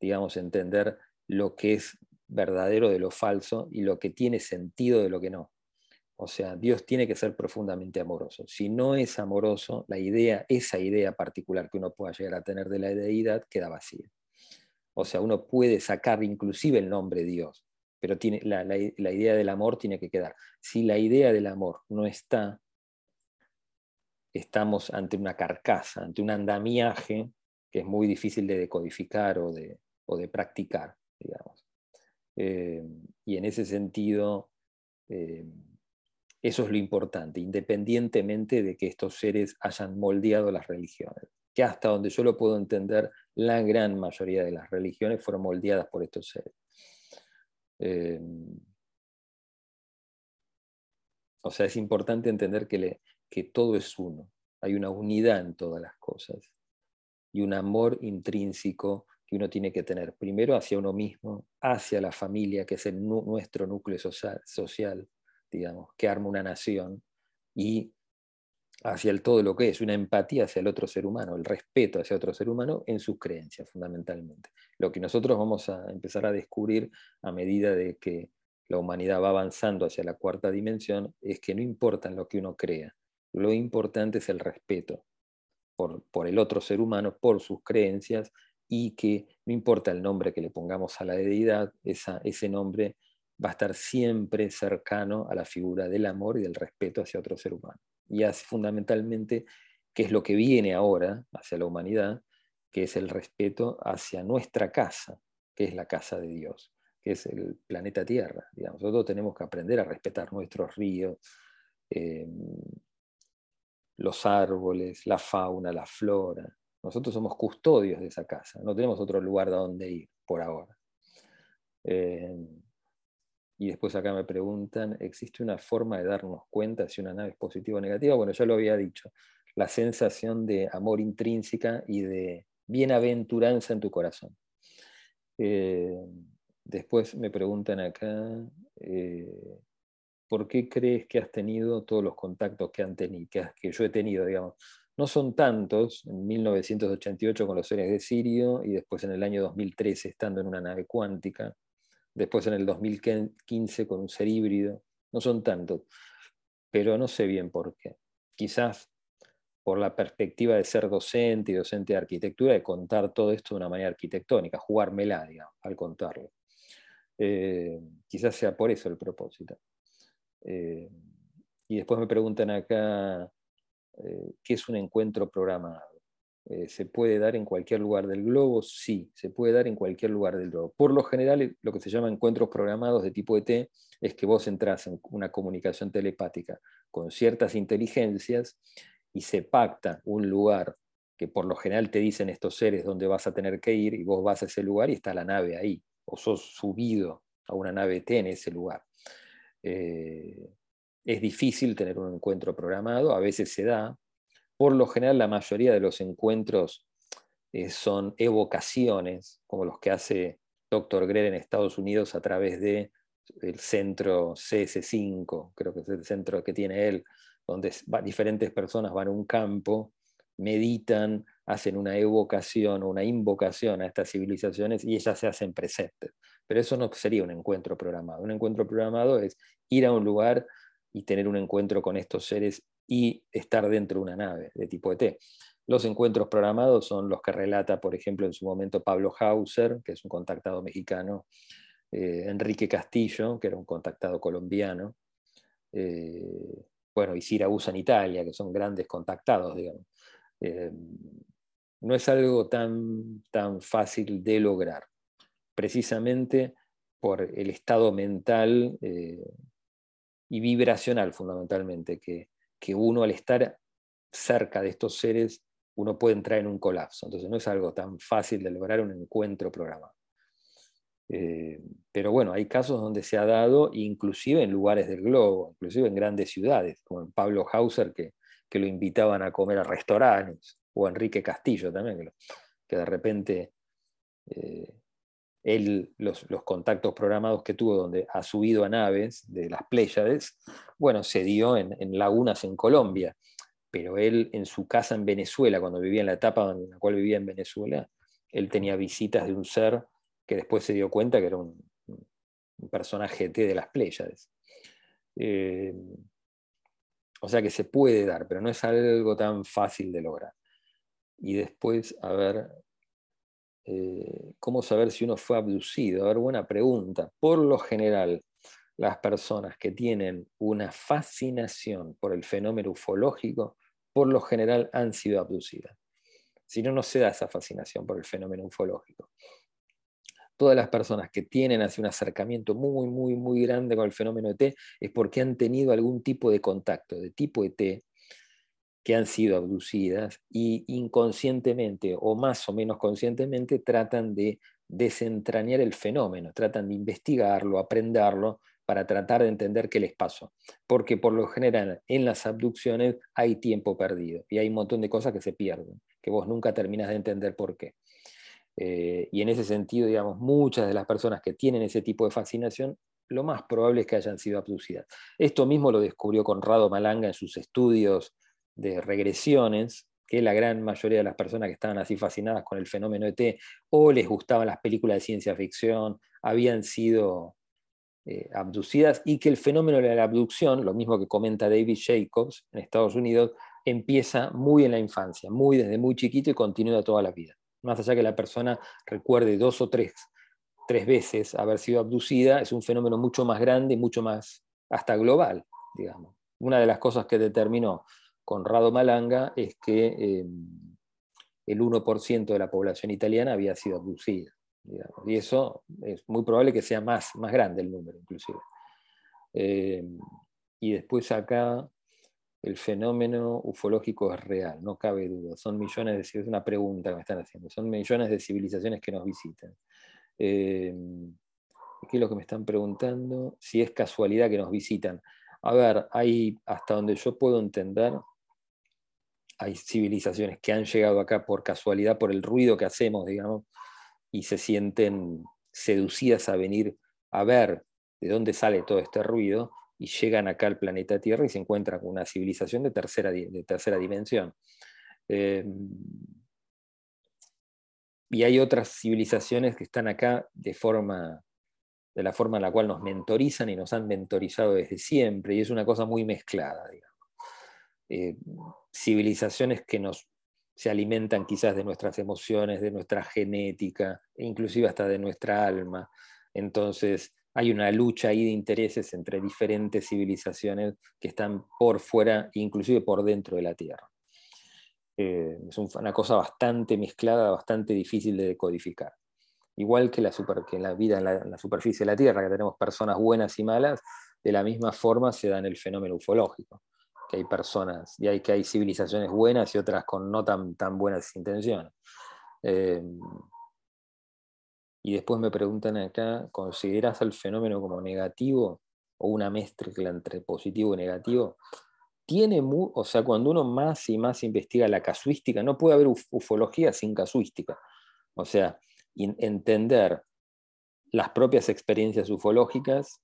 digamos, entender lo que es verdadero de lo falso y lo que tiene sentido de lo que no. O sea, Dios tiene que ser profundamente amoroso. Si no es amoroso, la idea, esa idea particular que uno pueda llegar a tener de la deidad queda vacía. O sea, uno puede sacar inclusive el nombre Dios, pero tiene, la, la idea del amor tiene que quedar. Si la idea del amor no está, estamos ante una carcasa, ante un andamiaje que es muy difícil de decodificar o de, o de practicar, digamos. Eh, y en ese sentido, eh, eso es lo importante, independientemente de que estos seres hayan moldeado las religiones, que hasta donde yo lo puedo entender, la gran mayoría de las religiones fueron moldeadas por estos seres. Eh, o sea, es importante entender que, que todo es uno, hay una unidad en todas las cosas y un amor intrínseco que uno tiene que tener, primero hacia uno mismo, hacia la familia, que es nuestro núcleo social, digamos, que arma una nación, y hacia el todo lo que es, una empatía hacia el otro ser humano, el respeto hacia otro ser humano en sus creencias, fundamentalmente. Lo que nosotros vamos a empezar a descubrir a medida de que la humanidad va avanzando hacia la cuarta dimensión es que no importa en lo que uno crea, lo importante es el respeto por, por el otro ser humano, por sus creencias y que no importa el nombre que le pongamos a la deidad, ese nombre va a estar siempre cercano a la figura del amor y del respeto hacia otro ser humano. Y es fundamentalmente, que es lo que viene ahora hacia la humanidad, que es el respeto hacia nuestra casa, que es la casa de Dios, que es el planeta Tierra. Nosotros tenemos que aprender a respetar nuestros ríos, eh, los árboles, la fauna, la flora, nosotros somos custodios de esa casa, no tenemos otro lugar a donde ir por ahora. Eh, y después acá me preguntan, ¿existe una forma de darnos cuenta si una nave es positiva o negativa? Bueno, ya lo había dicho, la sensación de amor intrínseca y de bienaventuranza en tu corazón. Eh, después me preguntan acá, eh, ¿por qué crees que has tenido todos los contactos que, han tenido, que yo he tenido, digamos? No son tantos, en 1988 con los seres de Sirio y después en el año 2013 estando en una nave cuántica, después en el 2015 con un ser híbrido, no son tantos, pero no sé bien por qué. Quizás por la perspectiva de ser docente y docente de arquitectura, de contar todo esto de una manera arquitectónica, jugármela, digamos, al contarlo. Eh, quizás sea por eso el propósito. Eh, y después me preguntan acá eh, ¿qué es un encuentro programado? Eh, ¿Se puede dar en cualquier lugar del globo? Sí, se puede dar en cualquier lugar del globo. Por lo general, lo que se llama encuentros programados de tipo ET es que vos entras en una comunicación telepática con ciertas inteligencias y se pacta un lugar que por lo general te dicen estos seres dónde vas a tener que ir y vos vas a ese lugar y está la nave ahí, o sos subido a una nave ET en ese lugar. Eh, es difícil tener un encuentro programado, a veces se da. Por lo general, la mayoría de los encuentros eh, son evocaciones, como los que hace Dr. Grer en Estados Unidos a través de el centro CS5, creo que es el centro que tiene él, donde diferentes personas van a un campo, meditan, hacen una evocación o una invocación a estas civilizaciones y ellas se hacen presentes. Pero eso no sería un encuentro programado. Un encuentro programado es ir a un lugar y tener un encuentro con estos seres y estar dentro de una nave de tipo ET. Los encuentros programados son los que relata, por ejemplo, en su momento Pablo Hauser, que es un contactado mexicano, eh, Enrique Castillo, que era un contactado colombiano, eh, bueno, y Siragusa en Italia, que son grandes contactados. Eh, no es algo tan, tan fácil de lograr, precisamente por el estado mental y vibracional fundamentalmente, que, que uno al estar cerca de estos seres, uno puede entrar en un colapso. Entonces no es algo tan fácil de lograr un encuentro programado. Eh, pero bueno, hay casos donde se ha dado, inclusive en lugares del globo, inclusive en grandes ciudades, como en Pablo Hauser, que, que lo invitaban a comer a restaurantes, o Enrique Castillo también, que, que de repente eh, él, los, contactos programados que tuvo, donde ha subido a naves de las Pléyades, bueno, se dio en, lagunas en Colombia, pero él en su casa en Venezuela, cuando vivía en la etapa en la cual vivía en Venezuela, él tenía visitas de un ser que después se dio cuenta que era un, personaje T de las Pléyades. Eh, o sea que se puede dar, pero no es algo tan fácil de lograr. Y después, a ver, eh, ¿cómo saber si uno fue abducido? A ver, buena pregunta. Por lo general, las personas que tienen una fascinación por el fenómeno ufológico, por lo general han sido abducidas. Si no, no se da esa fascinación por el fenómeno ufológico. Todas las personas que tienen así un acercamiento muy, muy, muy grande con el fenómeno ET es porque han tenido algún tipo de contacto de tipo ET que han sido abducidas y inconscientemente o más o menos conscientemente tratan de desentrañar el fenómeno, tratan de investigarlo, aprenderlo para tratar de entender qué les pasó. Porque por lo general en las abducciones hay tiempo perdido y hay un montón de cosas que se pierden, que vos nunca terminas de entender por qué. Eh, y en ese sentido, digamos, muchas de las personas que tienen ese tipo de fascinación, lo más probable es que hayan sido abducidas. Esto mismo lo descubrió Conrado Malanga en sus estudios de regresiones, que la gran mayoría de las personas que estaban así fascinadas con el fenómeno ET o les gustaban las películas de ciencia ficción, habían sido eh, abducidas y que el fenómeno de la abducción, lo mismo que comenta David Jacobs en Estados Unidos, empieza muy en la infancia, muy desde muy chiquito y continúa toda la vida. Más allá que la persona recuerde dos o tres, tres veces haber sido abducida, es un fenómeno mucho más grande y mucho más hasta global, digamos. Una de las cosas que determinó Conrado Malanga es que eh, el 1% de la población italiana había sido abducida. y eso es muy probable que sea más, más grande el número, inclusive. Eh, y después acá el fenómeno ufológico es real, no cabe duda. Son millones de es una pregunta que me están haciendo, son millones de civilizaciones que nos visitan. Eh, ¿Qué es lo que me están preguntando? Si es casualidad que nos visitan. A ver, hay, hasta donde yo puedo entender, hay civilizaciones que han llegado acá por casualidad, por el ruido que hacemos, digamos, y se sienten seducidas a venir a ver de dónde sale todo este ruido y llegan acá al planeta Tierra y se encuentran con una civilización de tercera, de tercera dimensión. Eh, y hay otras civilizaciones que están acá de forma de la forma en la cual nos mentorizan y nos han mentorizado desde siempre, y es una cosa muy mezclada, digamos. Eh, civilizaciones que nos se alimentan quizás de nuestras emociones, de nuestra genética, e inclusive hasta de nuestra alma. Entonces, hay una lucha ahí de intereses entre diferentes civilizaciones que están por fuera, inclusive por dentro de la Tierra. Eh, es una cosa bastante mezclada, bastante difícil de decodificar. Igual que, la vida en la, superficie de la Tierra, que tenemos personas buenas y malas, de la misma forma se da en el fenómeno ufológico que hay personas y hay que hay civilizaciones buenas y otras con no tan, buenas intenciones. Eh, y después me preguntan acá, ¿consideras el fenómeno como negativo o una mezcla entre positivo y negativo? Tiene, o sea, cuando uno más y más investiga la casuística, no puede haber ufología sin casuística. O sea, entender las propias experiencias ufológicas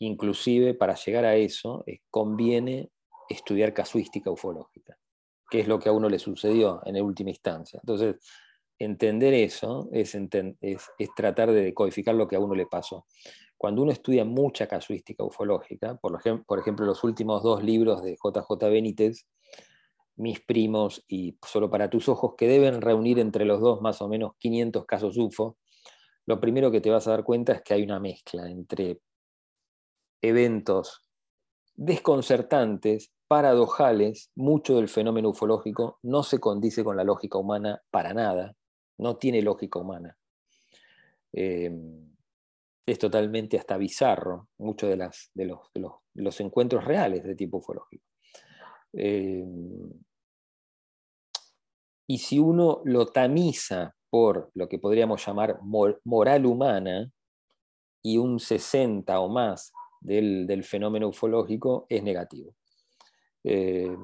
inclusive para llegar a eso eh, conviene estudiar casuística ufológica, que es lo que a uno le sucedió en última instancia. Entonces, entender eso es, es, tratar de decodificar lo que a uno le pasó. Cuando uno estudia mucha casuística ufológica, por, ejemplo, por ejemplo los últimos dos libros de JJ Benítez, Mis primos y Solo para tus ojos, que deben reunir entre los dos más o menos 500 casos UFO, lo primero que te vas a dar cuenta es que hay una mezcla entre eventos desconcertantes, paradojales, mucho del fenómeno ufológico no se condice con la lógica humana para nada, no tiene lógica humana. Eh, es totalmente hasta bizarro muchos de, las, de, los, encuentros reales de tipo ufológico. Eh, y si uno lo tamiza por lo que podríamos llamar moral humana, y un 60 o más del, fenómeno ufológico es negativo. Eh,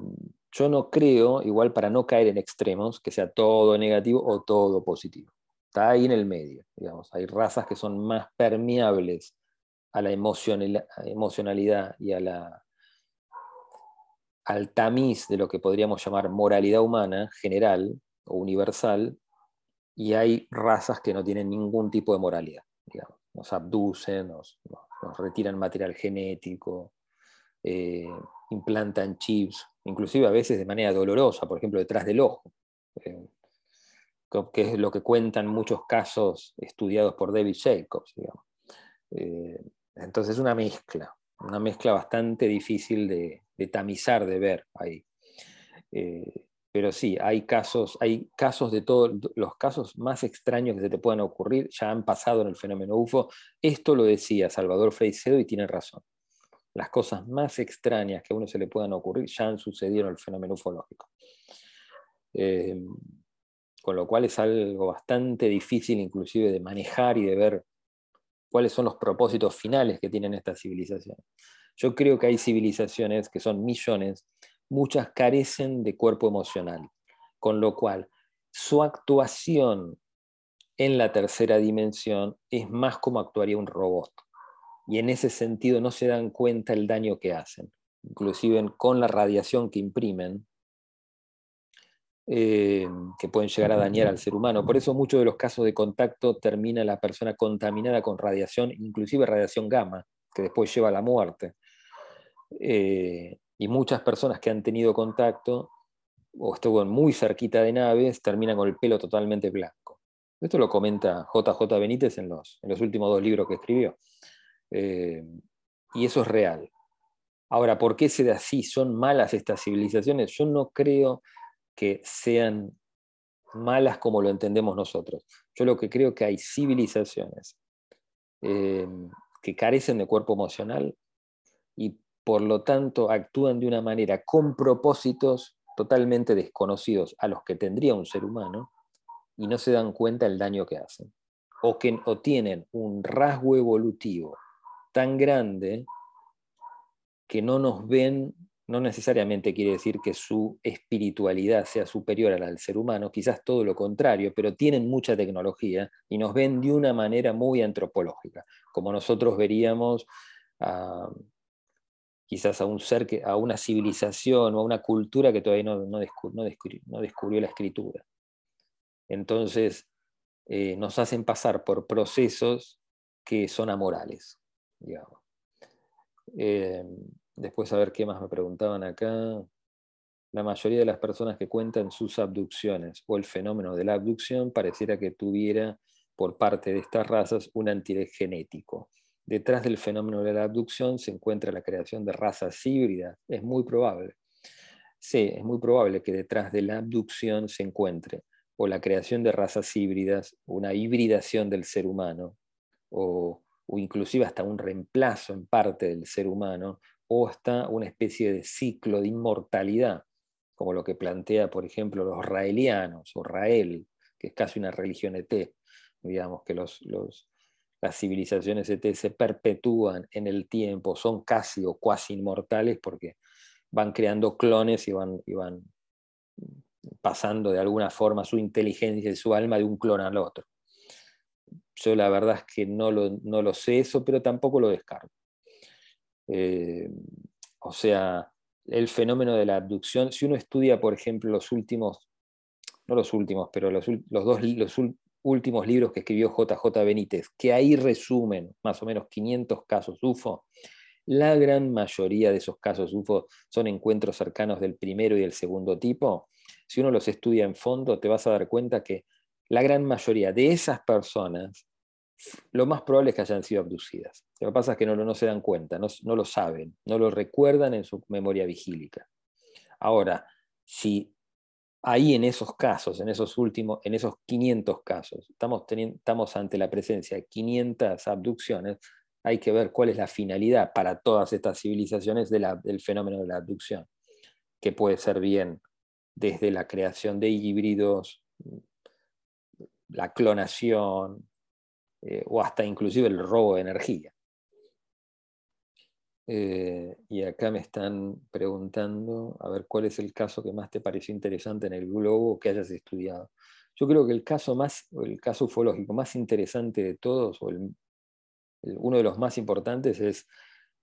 yo no creo, igual para no caer en extremos, que sea todo negativo o todo positivo. Está ahí en el medio, digamos. Hay razas que son más permeables a la emocionalidad y a la, al tamiz de lo que podríamos llamar moralidad humana general o universal, y hay razas que no tienen ningún tipo de moralidad. Nos abducen, nos, retiran material genético, eh, implantan chips, inclusive a veces de manera dolorosa, por ejemplo, detrás del ojo, eh, que es lo que cuentan muchos casos estudiados por David Jacobs. Eh, entonces es una mezcla, una mezcla bastante difícil de, tamizar, de ver ahí. Eh, pero sí, hay casos, hay casos de todos los casos más extraños que se te puedan ocurrir, ya han pasado en el fenómeno UFO. Esto lo decía Salvador Freixedo y tiene razón. Las cosas más extrañas que a uno se le puedan ocurrir ya han sucedido en el fenómeno ufológico. Eh, con lo cual es algo bastante difícil inclusive de manejar y de ver cuáles son los propósitos finales que tienen estas civilizaciones. Yo creo que hay civilizaciones que son millones, muchas carecen de cuerpo emocional, con lo cual su actuación en la tercera dimensión es más como actuaría un robot. Y en ese sentido no se dan cuenta el daño que hacen. Inclusive con la radiación que imprimen, eh, que pueden llegar a dañar al ser humano. Por eso muchos de los casos de contacto termina la persona contaminada con radiación, inclusive radiación gamma, que después lleva a la muerte. Eh, y muchas personas que han tenido contacto o estuvieron muy cerquita de naves terminan con el pelo totalmente blanco. Esto lo comenta JJ Benítez en los, en los últimos dos libros que escribió. Eh, y eso es real. Ahora, ¿por qué se da así? ¿Son malas estas civilizaciones? Yo no creo que sean malas como lo entendemos nosotros. Yo lo que creo que hay civilizaciones eh, que carecen de cuerpo emocional y por lo tanto actúan de una manera con propósitos totalmente desconocidos a los que tendría un ser humano y no se dan cuenta del daño que hacen. O, que, o tienen un rasgo evolutivo tan grande que no nos ven no necesariamente quiere decir que su espiritualidad sea superior a la del ser humano, quizás todo lo contrario, pero tienen mucha tecnología y nos ven de una manera muy antropológica, como nosotros veríamos quizás a un ser, que, a una civilización o a una cultura que todavía no, descubrió, la escritura. Entonces, eh, nos hacen pasar por procesos que son amorales, digamos. Eh, Después a ver qué más me preguntaban acá. La mayoría de las personas que cuentan sus abducciones o el fenómeno de la abducción pareciera que tuviera por parte de estas razas un antiré genético. Detrás del fenómeno de la abducción se encuentra la creación de razas híbridas. Es muy probable. Sí, es muy probable que detrás de la abducción se encuentre o la creación de razas híbridas, una hibridación del ser humano, o, o inclusive hasta un reemplazo en parte del ser humano o hasta una especie de ciclo de inmortalidad, como lo que plantea, por ejemplo, los raelianos o Rael, que es casi una religión ET, digamos que los, las civilizaciones ET se perpetúan en el tiempo, son casi o cuasi inmortales porque van creando clones y van, y van pasando de alguna forma su inteligencia y su alma de un clon al otro. Yo la verdad es que no lo, no lo sé eso, pero tampoco lo descargo. Eh, o sea, el fenómeno de la abducción, si uno estudia, por ejemplo, los últimos, no los últimos, pero los, dos los últimos libros que escribió JJ Benítez, que ahí resumen más o menos 500 casos UFO, la gran mayoría de esos casos UFO son encuentros cercanos del primero y del segundo tipo. Si uno los estudia en fondo, te vas a dar cuenta que la gran mayoría de esas personas lo más probable es que hayan sido abducidas. Lo que pasa es que no, se dan cuenta, no, lo saben, no lo recuerdan en su memoria vigílica. Ahora, si ahí en esos casos, en esos últimos, en esos 500 casos, estamos, estamos ante la presencia de 500 abducciones, hay que ver cuál es la finalidad para todas estas civilizaciones del fenómeno de la abducción, que puede ser bien desde la creación de híbridos, la clonación, eh, o hasta inclusive el robo de energía. Eh, y acá me están preguntando, a ver, ¿cuál es el caso que más te pareció interesante en el globo que hayas estudiado? Yo creo que el caso, más, el caso ufológico más interesante de todos, o uno de los más importantes, es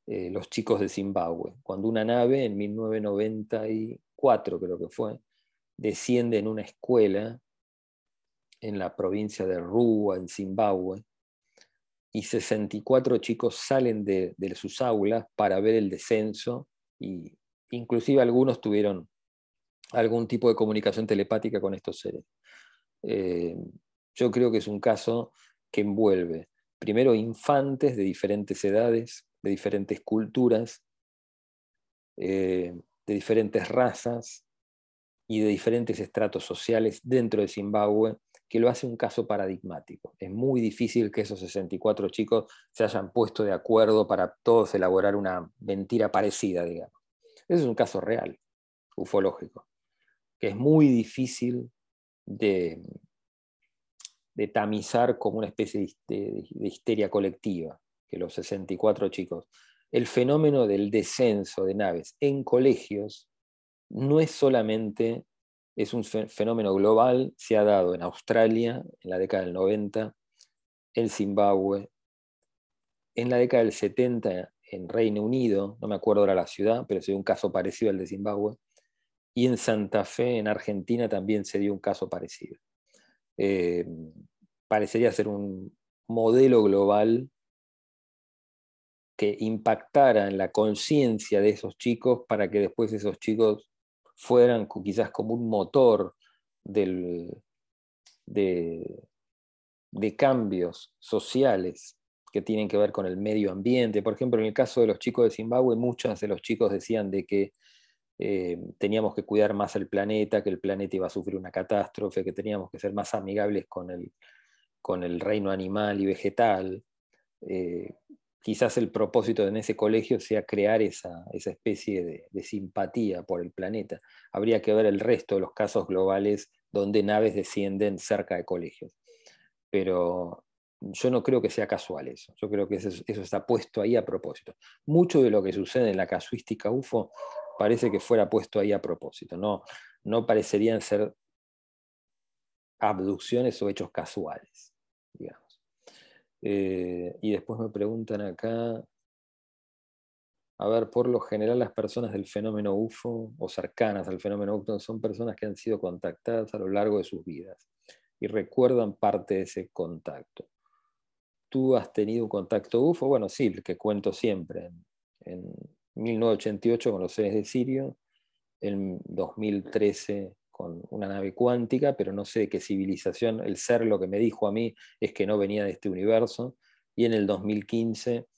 eh, los chicos de Zimbabue. Cuando una nave, en 1994 creo que fue, desciende en una escuela en la provincia de Rúa, en Zimbabue, y 64 chicos salen de, sus aulas para ver el descenso, y inclusive algunos tuvieron algún tipo de comunicación telepática con estos seres. Eh, yo creo que es un caso que envuelve primero infantes de diferentes edades, de diferentes culturas, eh, de diferentes razas y de diferentes estratos sociales dentro de Zimbabue, que lo hace un caso paradigmático. Es muy difícil que esos 64 chicos se hayan puesto de acuerdo para todos elaborar una mentira parecida, digamos. Ese es un caso real, ufológico, que es muy difícil de, tamizar como una especie de, histeria colectiva, que los 64 chicos. El fenómeno del descenso de naves en colegios no es solamente, es un fenómeno global, se ha dado en Australia en la década del 90, en Zimbabue, en la década del 70 en Reino Unido, no me acuerdo ahora la ciudad, pero se dio un caso parecido al de Zimbabue, y en Santa Fe, en Argentina, también se dio un caso parecido. Eh, parecería ser un modelo global que impactara en la conciencia de esos chicos para que después esos chicos fueran quizás como un motor de, cambios sociales que tienen que ver con el medio ambiente. Por ejemplo, en el caso de los chicos de Zimbabue, muchos de los chicos decían de que eh, teníamos que cuidar más el planeta, que el planeta iba a sufrir una catástrofe, que teníamos que ser más amigables con el, con el reino animal y vegetal. Eh, quizás el propósito en ese colegio sea crear esa, especie de, simpatía por el planeta. Habría que ver el resto de los casos globales donde naves descienden cerca de colegios. Pero yo no creo que sea casual eso. Yo creo que eso, eso está puesto ahí a propósito. Mucho de lo que sucede en la casuística UFO parece que fuera puesto ahí a propósito. No, no parecerían ser abducciones o hechos casuales. Eh, y después me preguntan acá, a ver, por lo general las personas del fenómeno UFO o cercanas al fenómeno UFO son personas que han sido contactadas a lo largo de sus vidas y recuerdan parte de ese contacto. ¿Tú has tenido un contacto UFO? Bueno, sí, el que cuento siempre. en 1988 con los seres de Sirio, en 2013 con una nave cuántica, pero no sé de qué civilización, el ser lo que me dijo a mí es que no venía de este universo, y en el 2015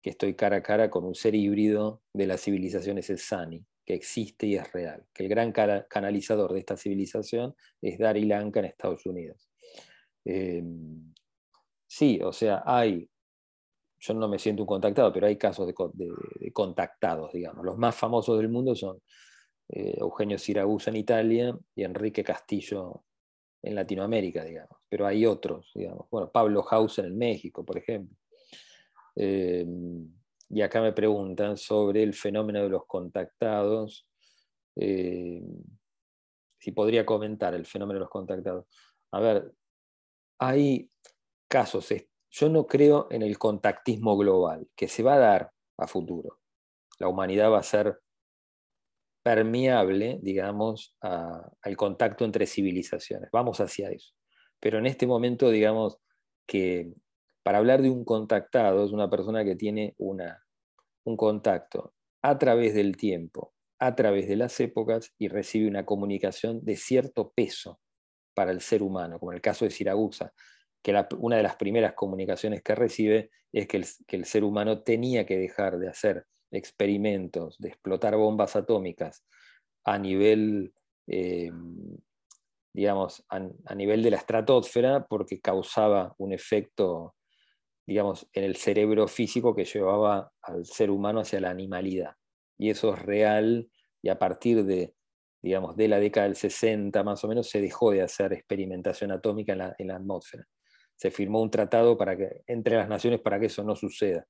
que estoy cara a cara con un ser híbrido de la civilización es el Sani, que existe y es real, que el gran canalizador de esta civilización es Dari Lanka en Estados Unidos. Em, sí, o sea, hay yo no me siento un contactado, pero hay casos de, contactados, digamos. Los más famosos del mundo son eh, Eugenio Siragusa en Italia y Enrique Castillo en Latinoamérica, digamos. Pero hay otros, digamos. Bueno, Pablo Hausen en México, por ejemplo. Eh, y acá me preguntan sobre el fenómeno de los contactados. Eh, si podría comentar el fenómeno de los contactados. A ver, hay casos yo no creo en el contactismo global, que se va a dar a futuro. La humanidad va a ser permeable, digamos, al contacto entre civilizaciones. Vamos hacia eso. Pero en este momento, digamos, que para hablar de un contactado es una persona que tiene una, un contacto a través del tiempo, a través de las épocas y recibe una comunicación de cierto peso para el ser humano, como en el caso de Siragusa que una de las primeras comunicaciones que recibe es que el, ser humano tenía que dejar de hacer experimentos, de explotar bombas atómicas a nivel, eh, digamos, a, nivel de la estratosfera, porque causaba un efecto, digamos, en el cerebro físico que llevaba al ser humano hacia la animalidad. Y eso es real, y a partir de, digamos, de la década del 60 más o menos, se dejó de hacer experimentación atómica en la atmósfera se firmó un tratado para que, entre las naciones para que eso no suceda.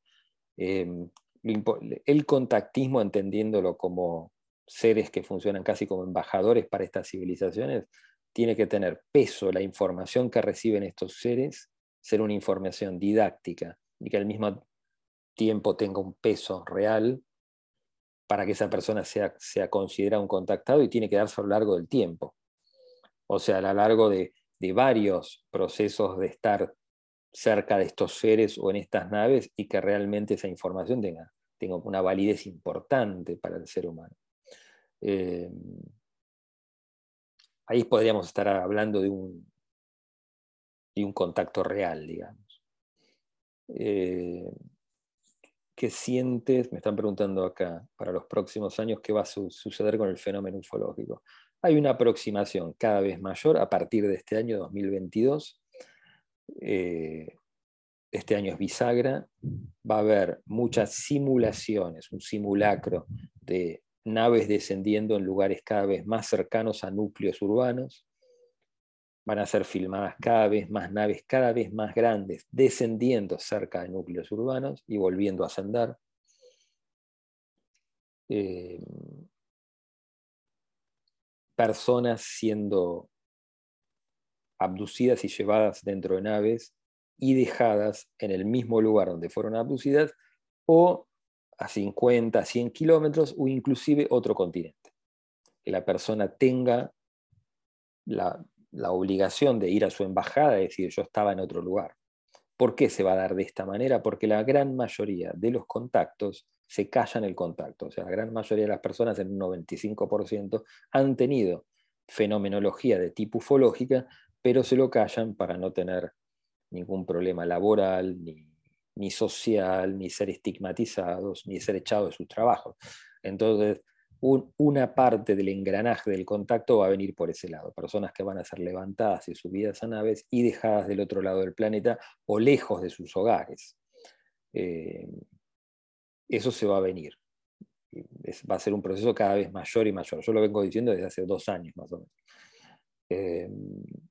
Em, el contactismo, entendiéndolo como seres que funcionan casi como embajadores para estas civilizaciones, tiene que tener peso la información que reciben estos seres, ser una información didáctica y que al mismo tiempo tenga un peso real para que esa persona sea, sea considerada un contactado y tiene que darse a lo largo del tiempo. O sea, a lo largo de de varios procesos de estar cerca de estos seres o en estas naves y que realmente esa información tenga, tenga una validez importante para el ser humano. Eh, ahí podríamos estar hablando de un, de un contacto real, digamos. Eh, ¿Qué sientes? Me están preguntando acá, para los próximos años, ¿qué va a suceder con el fenómeno ufológico? Hay una aproximación cada vez mayor a partir de este año 2022. Eh, este año es bisagra. Va a haber muchas simulaciones, un simulacro de naves descendiendo en lugares cada vez más cercanos a núcleos urbanos. Van a ser filmadas cada vez más naves, cada vez más grandes, descendiendo cerca de núcleos urbanos y volviendo a ascender. Eh, personas siendo abducidas y llevadas dentro de naves y dejadas en el mismo lugar donde fueron abducidas o a 50, 100 kilómetros o inclusive otro continente. Que la persona tenga la, la obligación de ir a su embajada y decir yo estaba en otro lugar. ¿Por qué se va a dar de esta manera? Porque la gran mayoría de los contactos se callan el contacto. O sea, la gran mayoría de las personas, en un 95%, han tenido fenomenología de tipo ufológica, pero se lo callan para no tener ningún problema laboral, ni, social, ni ser estigmatizados, ni ser echados de sus trabajos. Entonces, una parte del engranaje del contacto va a venir por ese lado, personas que van a ser levantadas y subidas a naves y dejadas del otro lado del planeta o lejos de sus hogares. Eh, eso se va a venir. va a ser un proceso cada vez mayor y mayor. Yo lo vengo diciendo desde hace dos años más o menos. Eh,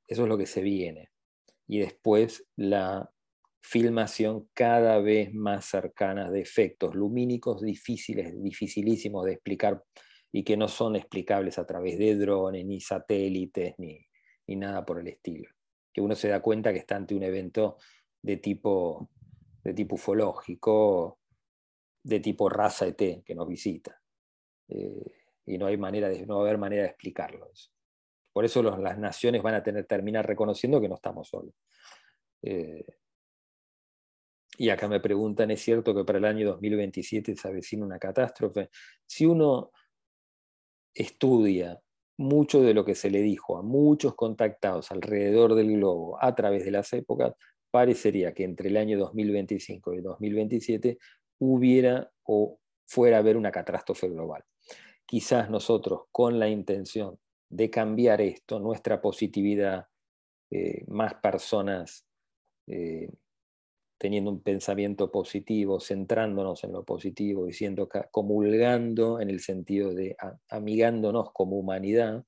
eso es lo que se viene. Y después la filmación cada vez más cercana de efectos lumínicos difíciles, dificilísimos de explicar y que no son explicables a través de drones, ni satélites, ni, ni nada por el estilo. Que uno se da cuenta que está ante un evento de tipo, de tipo ufológico, de tipo raza ET que nos visita. Eh, y no hay manera de, no va a haber manera de explicarlo. Por eso las naciones van a tener terminar reconociendo que no estamos solos. Eh, y acá me preguntan, ¿es cierto que para el año 2027 se avecina una catástrofe? Si uno estudia mucho de lo que se le dijo a muchos contactados alrededor del globo a través de las épocas, parecería que entre el año 2025 y 2027 hubiera o fuera a haber una catástrofe global. Quizás nosotros, con la intención de cambiar esto, nuestra positividad, eh, más personas eh, teniendo un pensamiento positivo, centrándonos en lo positivo, diciendo, comulgando en el sentido de amigándonos como humanidad,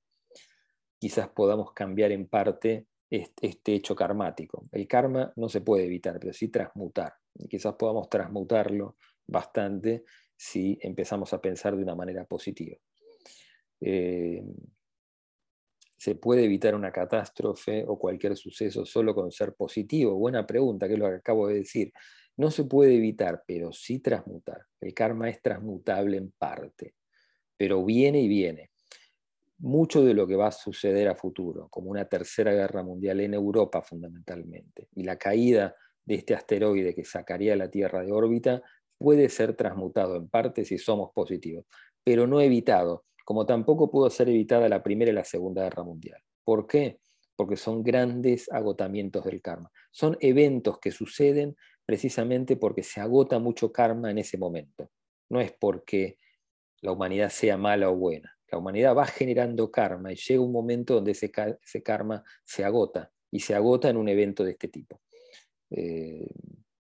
quizás podamos cambiar en parte este, hecho karmático. El karma no se puede evitar, pero sí transmutar. Quizás podamos transmutarlo bastante si empezamos a pensar de una manera positiva. Eh, ¿Se puede evitar una catástrofe o cualquier suceso solo con ser positivo? Buena pregunta, que es lo que acabo de decir. No se puede evitar, pero sí transmutar. El karma es transmutable en parte, pero viene y viene. Mucho de lo que va a suceder a futuro, como una tercera guerra mundial en Europa fundamentalmente, y la caída de este asteroide que sacaría la Tierra de órbita, puede ser transmutado en parte si somos positivos, pero no evitado, como tampoco pudo ser evitada la Primera y la Segunda Guerra Mundial. ¿Por qué? Porque son grandes agotamientos del karma. Son eventos que suceden precisamente porque se agota mucho karma en ese momento. No es porque la humanidad sea mala o buena. La humanidad va generando karma y llega un momento donde ese, karma se agota y se agota en un evento de este tipo. Eh,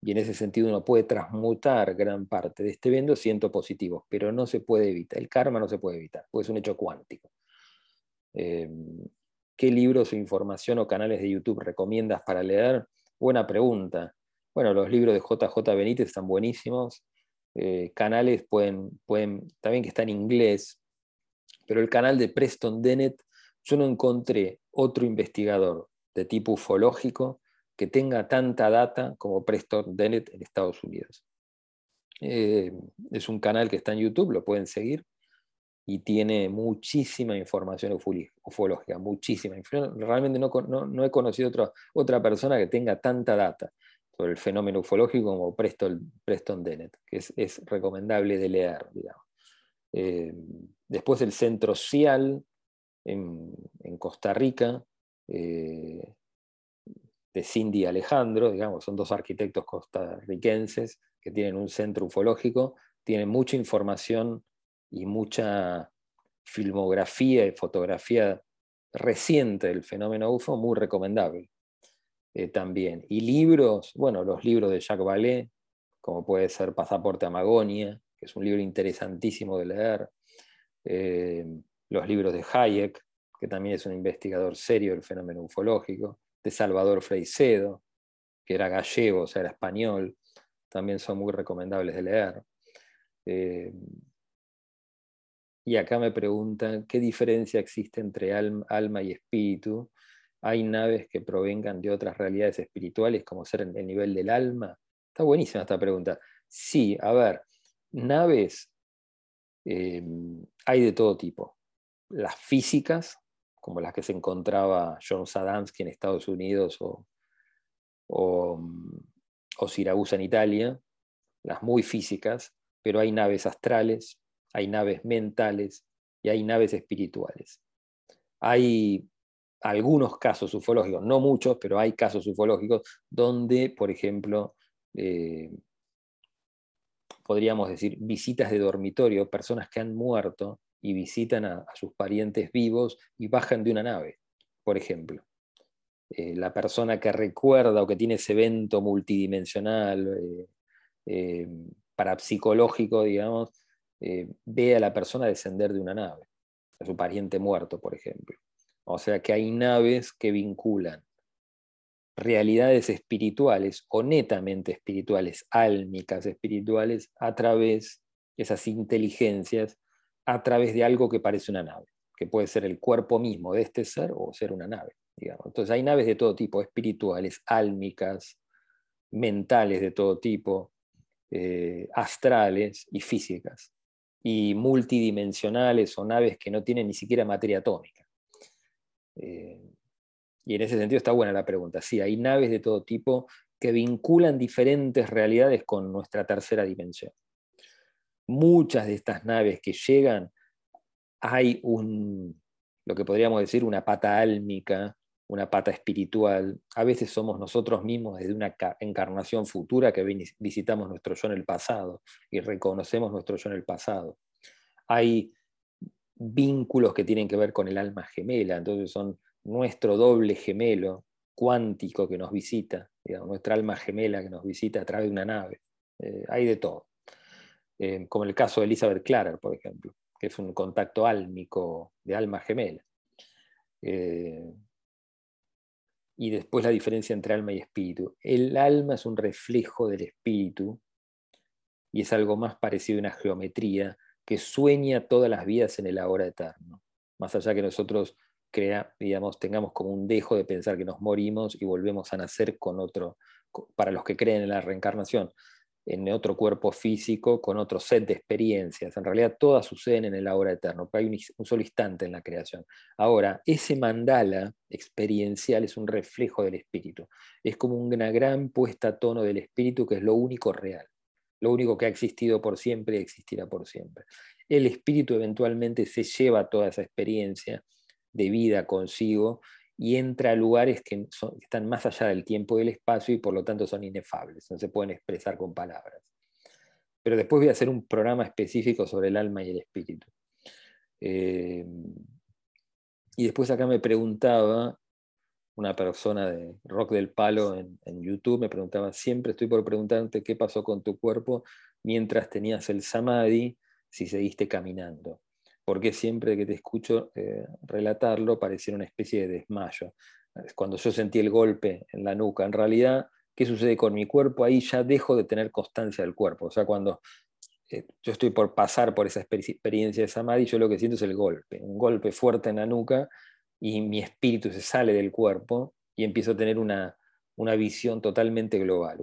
y en ese sentido uno puede transmutar gran parte de este evento siendo positivo, pero no se puede evitar, el karma no se puede evitar, porque es un hecho cuántico. Em, ¿Qué libros o información o canales de YouTube recomiendas para leer? Buena pregunta. Bueno, los libros de JJ Benítez están buenísimos. Eh, canales pueden, pueden, también que está en inglés, pero el canal de Preston Dennett, yo no encontré otro investigador de tipo ufológico que tenga tanta data como Preston Dennett en Estados Unidos. Eh, es un canal que está en YouTube, lo pueden seguir. y tiene muchísima información ufológica, muchísima. Realmente no, no, he conocido otra, otra persona que tenga tanta data sobre el fenómeno ufológico como Preston, Preston Dennett, que es, recomendable de leer, digamos. Eh, después el Centro CIAL en, Costa Rica, eh, de Cindy Alejandro, digamos, son dos arquitectos costarricenses que tienen un centro ufológico, tienen mucha información y mucha filmografía y fotografía reciente del fenómeno UFO, muy recomendable eh, también. Y libros, bueno, los libros de Jacques Vallée, como puede ser Pasaporte a Magonia, que es un libro interesantísimo de leer, eh, los libros de Hayek, que también es un investigador serio del fenómeno ufológico, de Salvador Freicedo, que era gallego, o sea, era español, también son muy recomendables de leer. Eh, y acá me preguntan, ¿qué diferencia existe entre alma, y espíritu? ¿Hay naves que provengan de otras realidades espirituales, como ser el nivel del alma? Está buenísima esta pregunta. Sí, a ver, naves eh, hay de todo tipo. Las físicas, como las que se encontraba John Sadamski en Estados Unidos o, o, o Siragusa en Italia, las muy físicas, pero hay naves astrales, hay naves mentales y hay naves espirituales. Hay algunos casos ufológicos, no muchos, pero hay casos ufológicos donde, por ejemplo, eh, podríamos decir, visitas de dormitorio, personas que han muerto y visitan a, sus parientes vivos y bajan de una nave, por ejemplo. Eh, la persona que recuerda o que tiene ese evento multidimensional, eh, parapsicológico, digamos, eh, ve a la persona descender de una nave, a su pariente muerto, por ejemplo. O sea que hay naves que vinculan realidades espirituales o netamente espirituales, álmicas espirituales, a través, esas inteligencias, a través de algo que parece una nave, que puede ser el cuerpo mismo de este ser o ser una nave. Digamos. Entonces hay naves de todo tipo, espirituales, álmicas, mentales de todo tipo, eh, astrales y físicas y multidimensionales o naves que no tienen ni siquiera materia atómica. Eh, y en ese sentido está buena la pregunta. Sí, hay naves de todo tipo que vinculan diferentes realidades con nuestra tercera dimensión. Muchas de estas naves que llegan, hay un, lo que podríamos decir, una pata álmica una pata espiritual. A veces somos nosotros mismos desde una encarnación futura que visitamos nuestro yo en el pasado y reconocemos nuestro yo en el pasado. Hay vínculos que tienen que ver con el alma gemela, entonces son nuestro doble gemelo cuántico que nos visita, nuestra alma gemela que nos visita a través de una nave. Eh, hay de todo. Como el caso de Elizabeth Clarer, por ejemplo, que es un contacto álmico de alma gemela. Eh, y después la diferencia entre alma y espíritu. El alma es un reflejo del espíritu y es algo más parecido a una geometría que sueña todas las vidas en el ahora eterno. Más allá que nosotros crea, digamos, tengamos como un dejo de pensar que nos morimos y volvemos a nacer con otro, para los que creen en la reencarnación en otro cuerpo físico con otro set de experiencias. En realidad todas suceden en el ahora eterno, pero hay un, solo instante en la creación. Ahora, ese mandala experiencial es un reflejo del espíritu. Es como una gran puesta a tono del espíritu que es lo único real, lo único que ha existido por siempre y existirá por siempre. El espíritu eventualmente se lleva toda esa experiencia de vida consigo y entra a lugares que, están más allá del tiempo y del espacio y por lo tanto son inefables, no se pueden expresar con palabras. Pero después voy a hacer un programa específico sobre el alma y el espíritu. Eh, y después acá me preguntaba, una persona de Rock del Palo en, en, YouTube me preguntaba, siempre estoy por preguntarte qué pasó con tu cuerpo mientras tenías el samadhi, si seguiste caminando porque siempre que te escucho eh, relatarlo pareciera una especie de desmayo. Cuando yo sentí el golpe en la nuca, en realidad, ¿qué sucede con mi cuerpo? Ahí ya dejo de tener constancia del cuerpo. O sea, cuando eh, yo estoy por pasar por esa experiencia de Samadhi, yo lo que siento es el golpe, un golpe fuerte en la nuca y mi espíritu se sale del cuerpo y empiezo a tener una, una visión totalmente global.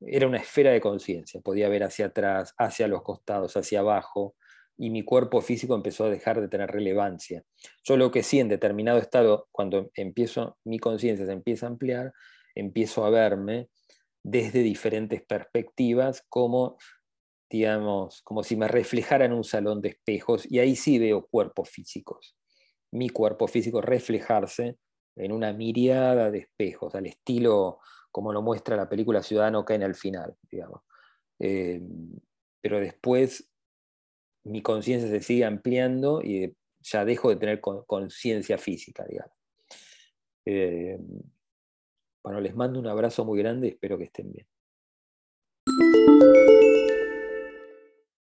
Era una esfera de conciencia, podía ver hacia atrás, hacia los costados, hacia abajo, y mi cuerpo físico empezó a dejar de tener relevancia. Yo lo que sí en determinado estado, cuando empiezo, mi conciencia se empieza a ampliar, empiezo a verme desde diferentes perspectivas, como, digamos, como si me reflejara en un salón de espejos, y ahí sí veo cuerpos físicos. Mi cuerpo físico reflejarse en una miriada de espejos, al estilo como lo muestra la película Ciudadano en el final, digamos. Eh, pero después mi conciencia se sigue ampliando y ya dejo de tener conciencia física, digamos. Eh, bueno, les mando un abrazo muy grande y espero que estén bien.